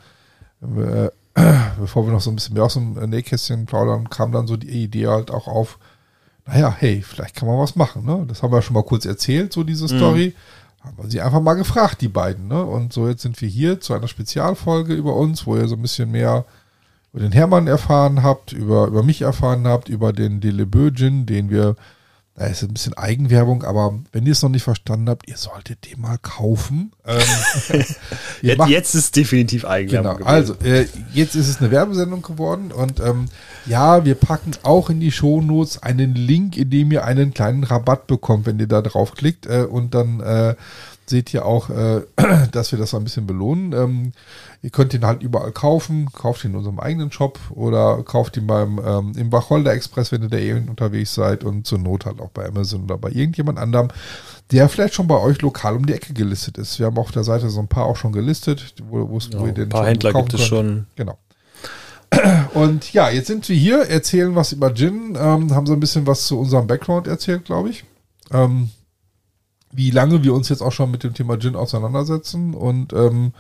Speaker 2: äh, bevor wir noch so ein bisschen mehr aus dem Nähkästchen plaudern, kam dann so die Idee halt auch auf, naja, hey, vielleicht kann man was machen, ne? Das haben wir schon mal kurz erzählt, so diese Story. Haben wir sie einfach mal gefragt, die beiden, ne? Und so jetzt sind wir hier zu einer Spezialfolge über uns, wo ihr so ein bisschen mehr über den Hermann erfahren habt, über, über mich erfahren habt, über den Delebeu Gin, den wir, da ist ein bisschen Eigenwerbung, aber wenn ihr es noch nicht verstanden habt, ihr solltet den mal kaufen. Ähm,
Speaker 3: Jetzt,
Speaker 2: machen-
Speaker 3: jetzt ist es definitiv Eigenwerbung
Speaker 2: Genau, also äh, jetzt ist es eine Werbesendung geworden und ähm, ja, wir packen auch in die Shownotes einen Link, in dem ihr einen kleinen Rabatt bekommt, wenn ihr da draufklickt äh, und dann äh, seht ihr auch, äh, dass wir das ein bisschen belohnen. Ähm, ihr könnt ihn halt überall kaufen, kauft ihn in unserem eigenen Shop oder kauft ihn beim ähm, im Wacholder Express, wenn ihr da eh unterwegs seid und zur Not halt auch bei Amazon oder bei irgendjemand anderem, der vielleicht schon bei euch lokal um die Ecke gelistet ist. Wir haben auf der Seite so ein paar auch schon gelistet, wo, wo, wo
Speaker 3: Ja,
Speaker 2: ihr den
Speaker 3: ein paar Händler gibt es schon.
Speaker 2: Genau. Und ja, jetzt sind wir hier, erzählen was über Gin, ähm, haben so ein bisschen was zu unserem Background erzählt, glaube ich. Ähm, wie lange wir uns jetzt auch schon mit dem Thema Gin auseinandersetzen und ähm,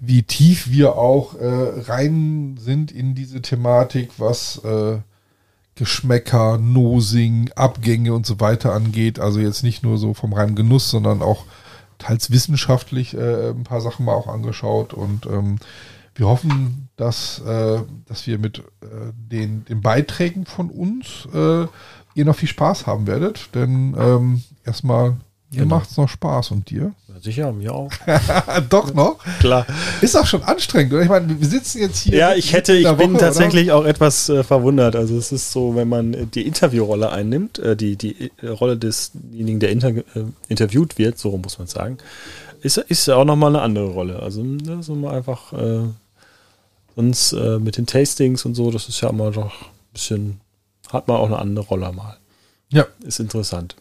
Speaker 2: wie tief wir auch äh, rein sind in diese Thematik, was äh, Geschmäcker, Nosing, Abgänge und so weiter angeht. Also jetzt nicht nur so vom reinen Genuss, sondern auch teils wissenschaftlich äh, ein paar Sachen mal auch angeschaut. Und ähm, wir hoffen, dass, äh, dass wir mit äh, den, den Beiträgen von uns äh, ihr noch viel Spaß haben werdet. Denn ähm, erstmal, mir
Speaker 3: Genau.
Speaker 2: macht's noch Spaß und dir?
Speaker 3: Ja, sicher, mir auch.
Speaker 2: Doch noch?
Speaker 3: Klar.
Speaker 2: Ist auch schon anstrengend, oder? Ich meine, wir sitzen jetzt hier.
Speaker 3: Ja, ich hätte, ich
Speaker 2: der
Speaker 3: bin
Speaker 2: Woche,
Speaker 3: tatsächlich auch etwas äh, verwundert. Also es ist so, wenn man äh, die Interviewrolle einnimmt, äh, die, die äh, Rolle desjenigen, der inter, äh, interviewt wird, so muss man sagen, ist, ist ja auch nochmal eine andere Rolle. Also ne, so mal einfach sonst äh, mit den Tastings und so, das ist ja immer doch ein bisschen, hat man auch eine andere Rolle mal.
Speaker 2: Ja.
Speaker 3: Ist interessant.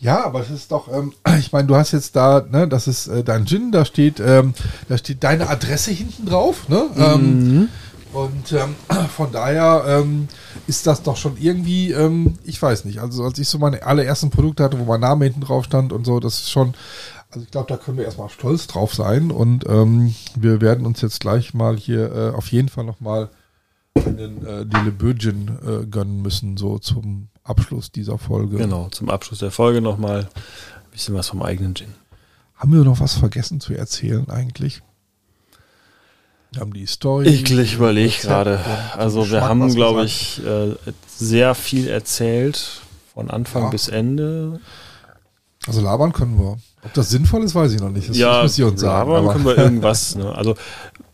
Speaker 2: Ja, aber es ist doch, ähm, ich meine, du hast jetzt da, ne, das ist äh, dein Gin, da steht, ähm, da steht deine Adresse hinten drauf, ne? Ähm, und ähm, von daher ähm, ist das doch schon irgendwie, ähm, ich weiß nicht, also als ich so meine allerersten Produkte hatte, wo mein Name hinten drauf stand und so, das ist schon, also ich glaube, da können wir erstmal stolz drauf sein und ähm, wir werden uns jetzt gleich mal hier äh, auf jeden Fall nochmal einen äh, Lille Gin äh, gönnen müssen, so zum Abschluss dieser Folge.
Speaker 3: Genau, zum Abschluss der Folge nochmal ein bisschen was vom eigenen Gin.
Speaker 2: Haben wir noch was vergessen zu erzählen eigentlich? Wir haben die Story.
Speaker 3: Ich, überlege gerade. Also wir haben, glaube ich, äh, sehr viel erzählt. Von Anfang
Speaker 2: Ja.
Speaker 3: bis Ende.
Speaker 2: Also labern können wir. Ob das sinnvoll ist, weiß ich noch nicht. Das
Speaker 3: ja,
Speaker 2: müsst ihr uns sagen.
Speaker 3: aber können wir irgendwas. Ne? Also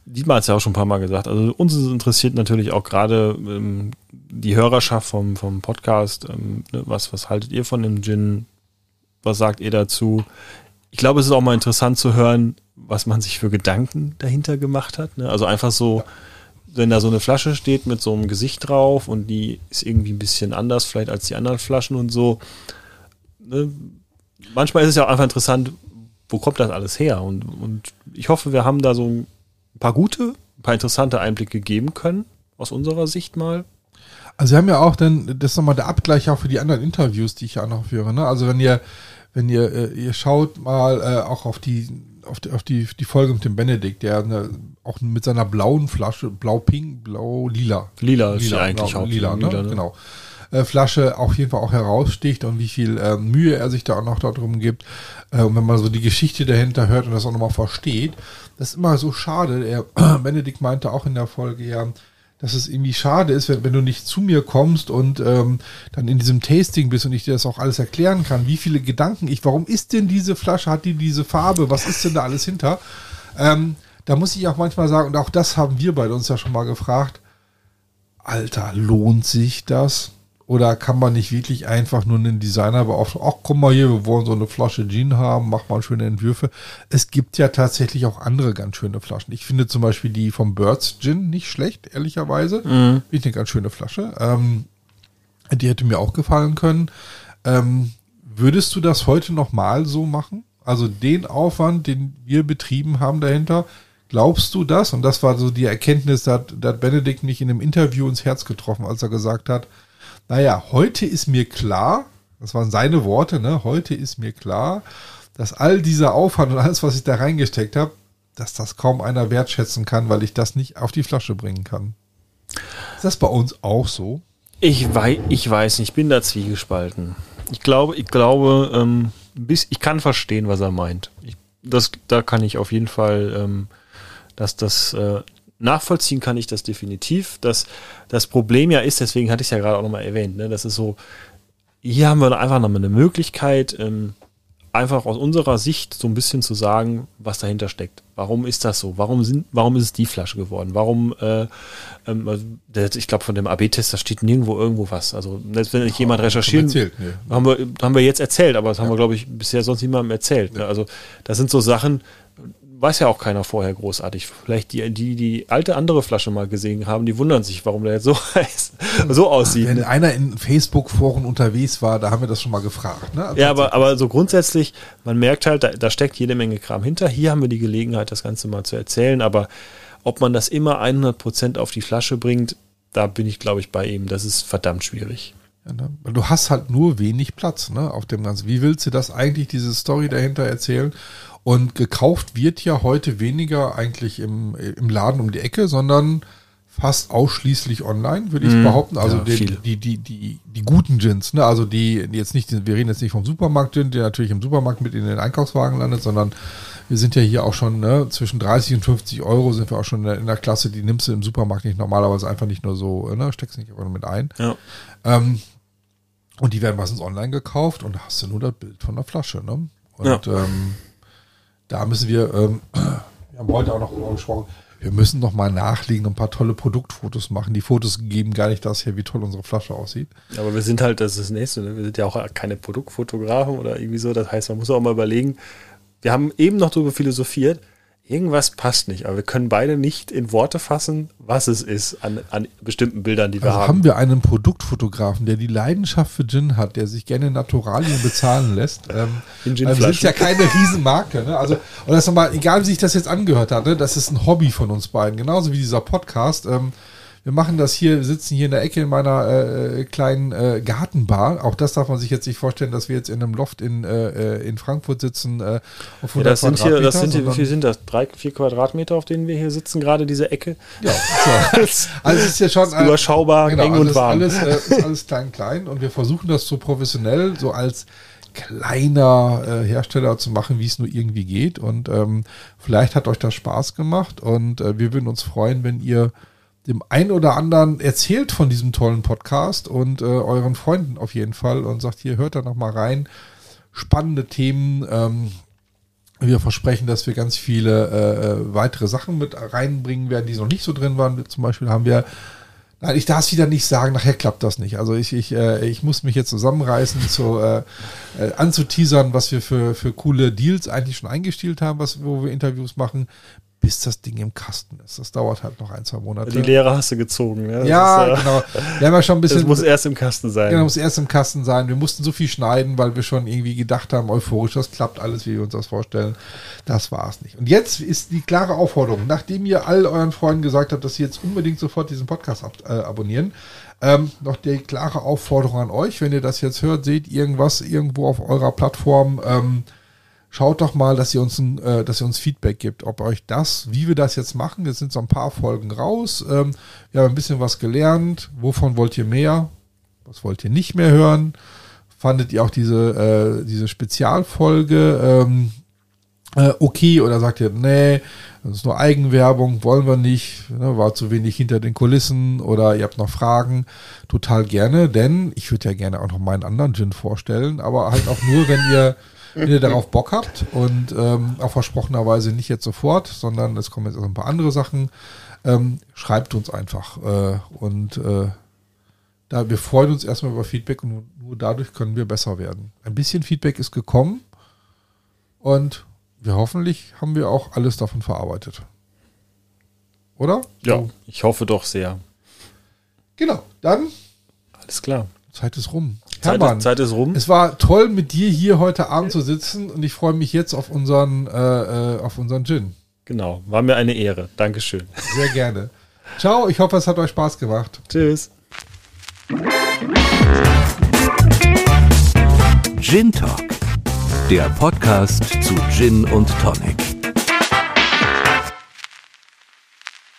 Speaker 3: Dietmar hat es ja auch schon ein paar Mal gesagt. Also uns interessiert natürlich auch gerade ähm, die Hörerschaft vom, vom Podcast. Ähm, ne? was, was haltet ihr von dem Gin? Was sagt ihr dazu? Ich glaube, es ist auch mal interessant zu hören, was man sich für Gedanken dahinter gemacht hat. Ne? Also einfach so, wenn da so eine Flasche steht mit so einem Gesicht drauf und die ist irgendwie ein bisschen anders vielleicht als die anderen Flaschen und so. Ne? Manchmal ist es ja auch einfach interessant, wo kommt das alles her? Und, und ich hoffe, wir haben da so ein paar gute, ein paar interessante Einblicke geben können, aus unserer Sicht mal.
Speaker 2: Also wir haben ja auch dann, das ist nochmal der Abgleich auch für die anderen Interviews, die ich ja auch noch führe. Ne? Also wenn ihr, wenn ihr, äh, ihr schaut mal äh, auch auf die, auf die, auf die, die Folge mit dem Benedikt, der ne, auch mit seiner blauen Flasche, blau-pink, blau-lila.
Speaker 3: Lila ist ja eigentlich
Speaker 2: genau,
Speaker 3: Haupt-
Speaker 2: lila, ne?
Speaker 3: lila, ne?
Speaker 2: genau. Äh, Flasche auf jeden Fall auch heraussticht und wie viel äh, Mühe er sich da auch noch darum gibt. Äh, und wenn man so die Geschichte dahinter hört und das auch nochmal versteht, das ist immer so schade. Der Benedikt meinte auch in der Folge ja, dass es irgendwie schade ist, wenn, wenn du nicht zu mir kommst und ähm, dann in diesem Tasting bist und ich dir das auch alles erklären kann, wie viele Gedanken ich, warum ist denn diese Flasche, hat die diese Farbe, was ist denn da alles hinter? Ähm, da muss ich auch manchmal sagen, und auch das haben wir beide uns ja schon mal gefragt, Alter, lohnt sich das? Oder kann man nicht wirklich einfach nur einen Designer beauftragen? Ach, komm mal hier, wir wollen so eine Flasche Gin haben, mach mal schöne Entwürfe. Es gibt ja tatsächlich auch andere ganz schöne Flaschen. Ich finde zum Beispiel die vom Birds Gin nicht schlecht, ehrlicherweise. Finde ich eine ganz schöne Flasche. Ähm, die hätte mir auch gefallen können. Ähm, würdest du das heute nochmal so machen? Also den Aufwand, den wir betrieben haben dahinter, glaubst du das? Und das war so die Erkenntnis, da hat, da hat Benedikt mich in einem Interview ins Herz getroffen, als er gesagt hat, naja, heute ist mir klar, das waren seine Worte, ne? Heute ist mir klar, dass all dieser Aufwand und alles, was ich da reingesteckt habe, dass das kaum einer wertschätzen kann, weil ich das nicht auf die Flasche bringen kann. Ist das bei uns auch so?
Speaker 3: Ich weiß, ich weiß nicht, ich bin da zwiegespalten. Ich glaube, ich glaube, ähm, bis, ich kann verstehen, was er meint. Ich, das, da kann ich auf jeden Fall, ähm, dass das äh, nachvollziehen kann ich das definitiv. Das, das Problem ja ist, deswegen hatte ich es ja gerade auch nochmal erwähnt, ne, das ist so, hier haben wir einfach nochmal eine Möglichkeit, ähm, einfach aus unserer Sicht so ein bisschen zu sagen, was dahinter steckt. Warum ist das so? Warum sind, warum ist es die Flasche geworden? Warum, äh, ähm, also, ich glaube, von dem AB-Test, da steht nirgendwo irgendwo was. Also, selbst wenn nicht jemand recherchieren,
Speaker 2: Erzählt, nee.
Speaker 3: haben wir, haben wir jetzt erzählt, aber das haben wir, glaube ich, bisher sonst niemandem erzählt. Ne? Also, das sind so Sachen, weiß ja auch keiner vorher großartig. Vielleicht die, die, die alte andere Flasche mal gesehen haben, die wundern sich, warum der jetzt so heißt, so aussieht.
Speaker 2: Wenn
Speaker 3: Ne?
Speaker 2: einer in Facebook-Foren unterwegs war, da haben wir das schon mal gefragt. Ne?
Speaker 3: Ja, aber, aber so grundsätzlich, man merkt halt, da, da steckt jede Menge Kram hinter. Hier haben wir die Gelegenheit, das Ganze mal zu erzählen, aber ob man das immer 100% auf die Flasche bringt, da bin ich, glaube ich, bei ihm. Das ist verdammt schwierig.
Speaker 2: Ja, ne? Weil Du hast halt nur wenig Platz ne, auf dem Ganzen. Wie willst du das eigentlich, diese Story dahinter erzählen? Und gekauft wird ja heute weniger eigentlich im, im Laden um die Ecke, sondern fast ausschließlich online, würde ich
Speaker 3: Mm,
Speaker 2: behaupten. Also
Speaker 3: ja,
Speaker 2: die, die, die, die, die guten Gins, ne? Also die, die jetzt nicht, wir reden jetzt nicht vom Supermarkt-Gin, der natürlich im Supermarkt mit in den Einkaufswagen landet, sondern wir sind ja hier auch schon ne, zwischen 30 und 50 Euro sind wir auch schon in der, in der Klasse, die nimmst du im Supermarkt nicht normalerweise einfach nicht nur so, ne, steckst nicht einfach nur mit ein.
Speaker 3: Ja.
Speaker 2: Ähm, und die werden meistens online gekauft und da hast du nur das Bild von der Flasche. Ne? Und
Speaker 3: Ja.
Speaker 2: ähm, da müssen wir, ähm, wir haben heute auch noch darüber gesprochen, wir müssen noch mal nachlegen und ein paar tolle Produktfotos machen. Die Fotos geben gar nicht das her, wie toll unsere Flasche aussieht.
Speaker 3: Aber wir sind halt, das ist das Nächste, ne? wir sind ja auch keine Produktfotografen oder irgendwie so. Das heißt, man muss auch mal überlegen, wir haben eben noch darüber philosophiert, irgendwas passt nicht, aber wir können beide nicht in Worte fassen, was es ist an, an bestimmten Bildern, die wir
Speaker 2: Also
Speaker 3: haben.
Speaker 2: haben wir einen Produktfotografen, der die Leidenschaft für Gin hat, der sich gerne Naturalien bezahlen lässt. Ähm,
Speaker 3: In
Speaker 2: weil wir sind ja keine Riesenmarke. Ne? Also, und das nochmal, egal wie sich das jetzt angehört hat, ne? das ist ein Hobby von uns beiden. Genauso wie dieser Podcast. Ähm, wir machen das hier, wir sitzen hier in der Ecke in meiner äh, kleinen äh, Gartenbar. Auch das darf man sich jetzt nicht vorstellen, dass wir jetzt in einem Loft in, äh, äh, in Frankfurt sitzen. Äh, auf
Speaker 3: Ja, das sind hier, das sind hier, wie viel sind das? Drei, vier Quadratmeter, auf denen wir hier sitzen, gerade diese Ecke.
Speaker 2: Ja, so. Also es ist ja schon äh,
Speaker 3: Überschaubar, eng
Speaker 2: alles,
Speaker 3: und warm.
Speaker 2: Alles, äh, ist alles klein, klein. Und wir versuchen das so professionell, so als kleiner äh, Hersteller zu machen, wie es nur irgendwie geht. Und ähm, vielleicht hat euch das Spaß gemacht. Und äh, wir würden uns freuen, wenn ihr dem einen oder anderen erzählt von diesem tollen Podcast und äh, euren Freunden auf jeden Fall und sagt, hier hört da noch mal rein. Spannende Themen. Ähm, wir versprechen, dass wir ganz viele äh, äh, weitere Sachen mit reinbringen werden, die noch nicht so drin waren. Zum Beispiel haben wir, nein, ich darf es wieder nicht sagen, nachher klappt das nicht. Also ich, ich, äh, ich muss mich jetzt zusammenreißen, zu, äh, äh, anzuteasern, was wir für, für coole Deals eigentlich schon eingestielt haben, was, wo wir Interviews machen, bis das Ding im Kasten ist. Das dauert halt noch ein, zwei Monate.
Speaker 3: Die Lehre hast du gezogen. Ne?
Speaker 2: Ja,
Speaker 3: ist, äh,
Speaker 2: genau. Wir haben ja schon ein bisschen.
Speaker 3: Das muss erst im Kasten sein.
Speaker 2: Genau, muss erst im Kasten sein. Wir mussten so viel schneiden, weil wir schon irgendwie gedacht haben, euphorisch, das klappt alles, wie wir uns das vorstellen. Das war es nicht. Und jetzt ist die klare Aufforderung, nachdem ihr all euren Freunden gesagt habt, dass sie jetzt unbedingt sofort diesen Podcast ab, äh, abonnieren, ähm, noch die klare Aufforderung an euch, wenn ihr das jetzt hört, seht irgendwas irgendwo auf eurer Plattform, ähm, schaut doch mal, dass ihr uns ein, äh, dass ihr uns Feedback gibt, ob euch das, wie wir das jetzt machen. Jetzt sind so ein paar Folgen raus. Ähm, wir haben ein bisschen was gelernt. Wovon wollt ihr mehr? Was wollt ihr nicht mehr hören? Fandet ihr auch diese, äh, diese Spezialfolge ähm, äh, okay oder sagt ihr, nee, das ist nur Eigenwerbung, wollen wir nicht, ne, war zu wenig hinter den Kulissen oder ihr habt noch Fragen, total gerne, denn ich würde ja gerne auch noch meinen anderen Gin vorstellen, aber halt auch nur, wenn ihr, wenn ihr darauf Bock habt und ähm, auch versprochenerweise nicht jetzt sofort, sondern es kommen jetzt auch ein paar andere Sachen, ähm, schreibt uns einfach äh, und äh, da wir freuen uns erstmal über Feedback und nur, nur dadurch können wir besser werden. Ein bisschen Feedback ist gekommen und wir hoffentlich haben wir auch alles davon verarbeitet. Oder?
Speaker 3: ja, ich hoffe doch sehr.
Speaker 2: Genau. Dann
Speaker 3: Alles klar.
Speaker 2: Zeit ist rum.
Speaker 3: Zeit,
Speaker 2: Hermann,
Speaker 3: ist, Zeit ist rum.
Speaker 2: es war toll mit dir hier heute Abend zu sitzen und ich freue mich jetzt auf unseren äh, äh, auf unseren Gin.
Speaker 3: Genau. War mir eine Ehre. Dankeschön.
Speaker 2: Sehr gerne. Ciao. Ich hoffe, es hat euch Spaß gemacht.
Speaker 3: Tschüss.
Speaker 1: Gin Talk, der Podcast zu Gin und Tonic.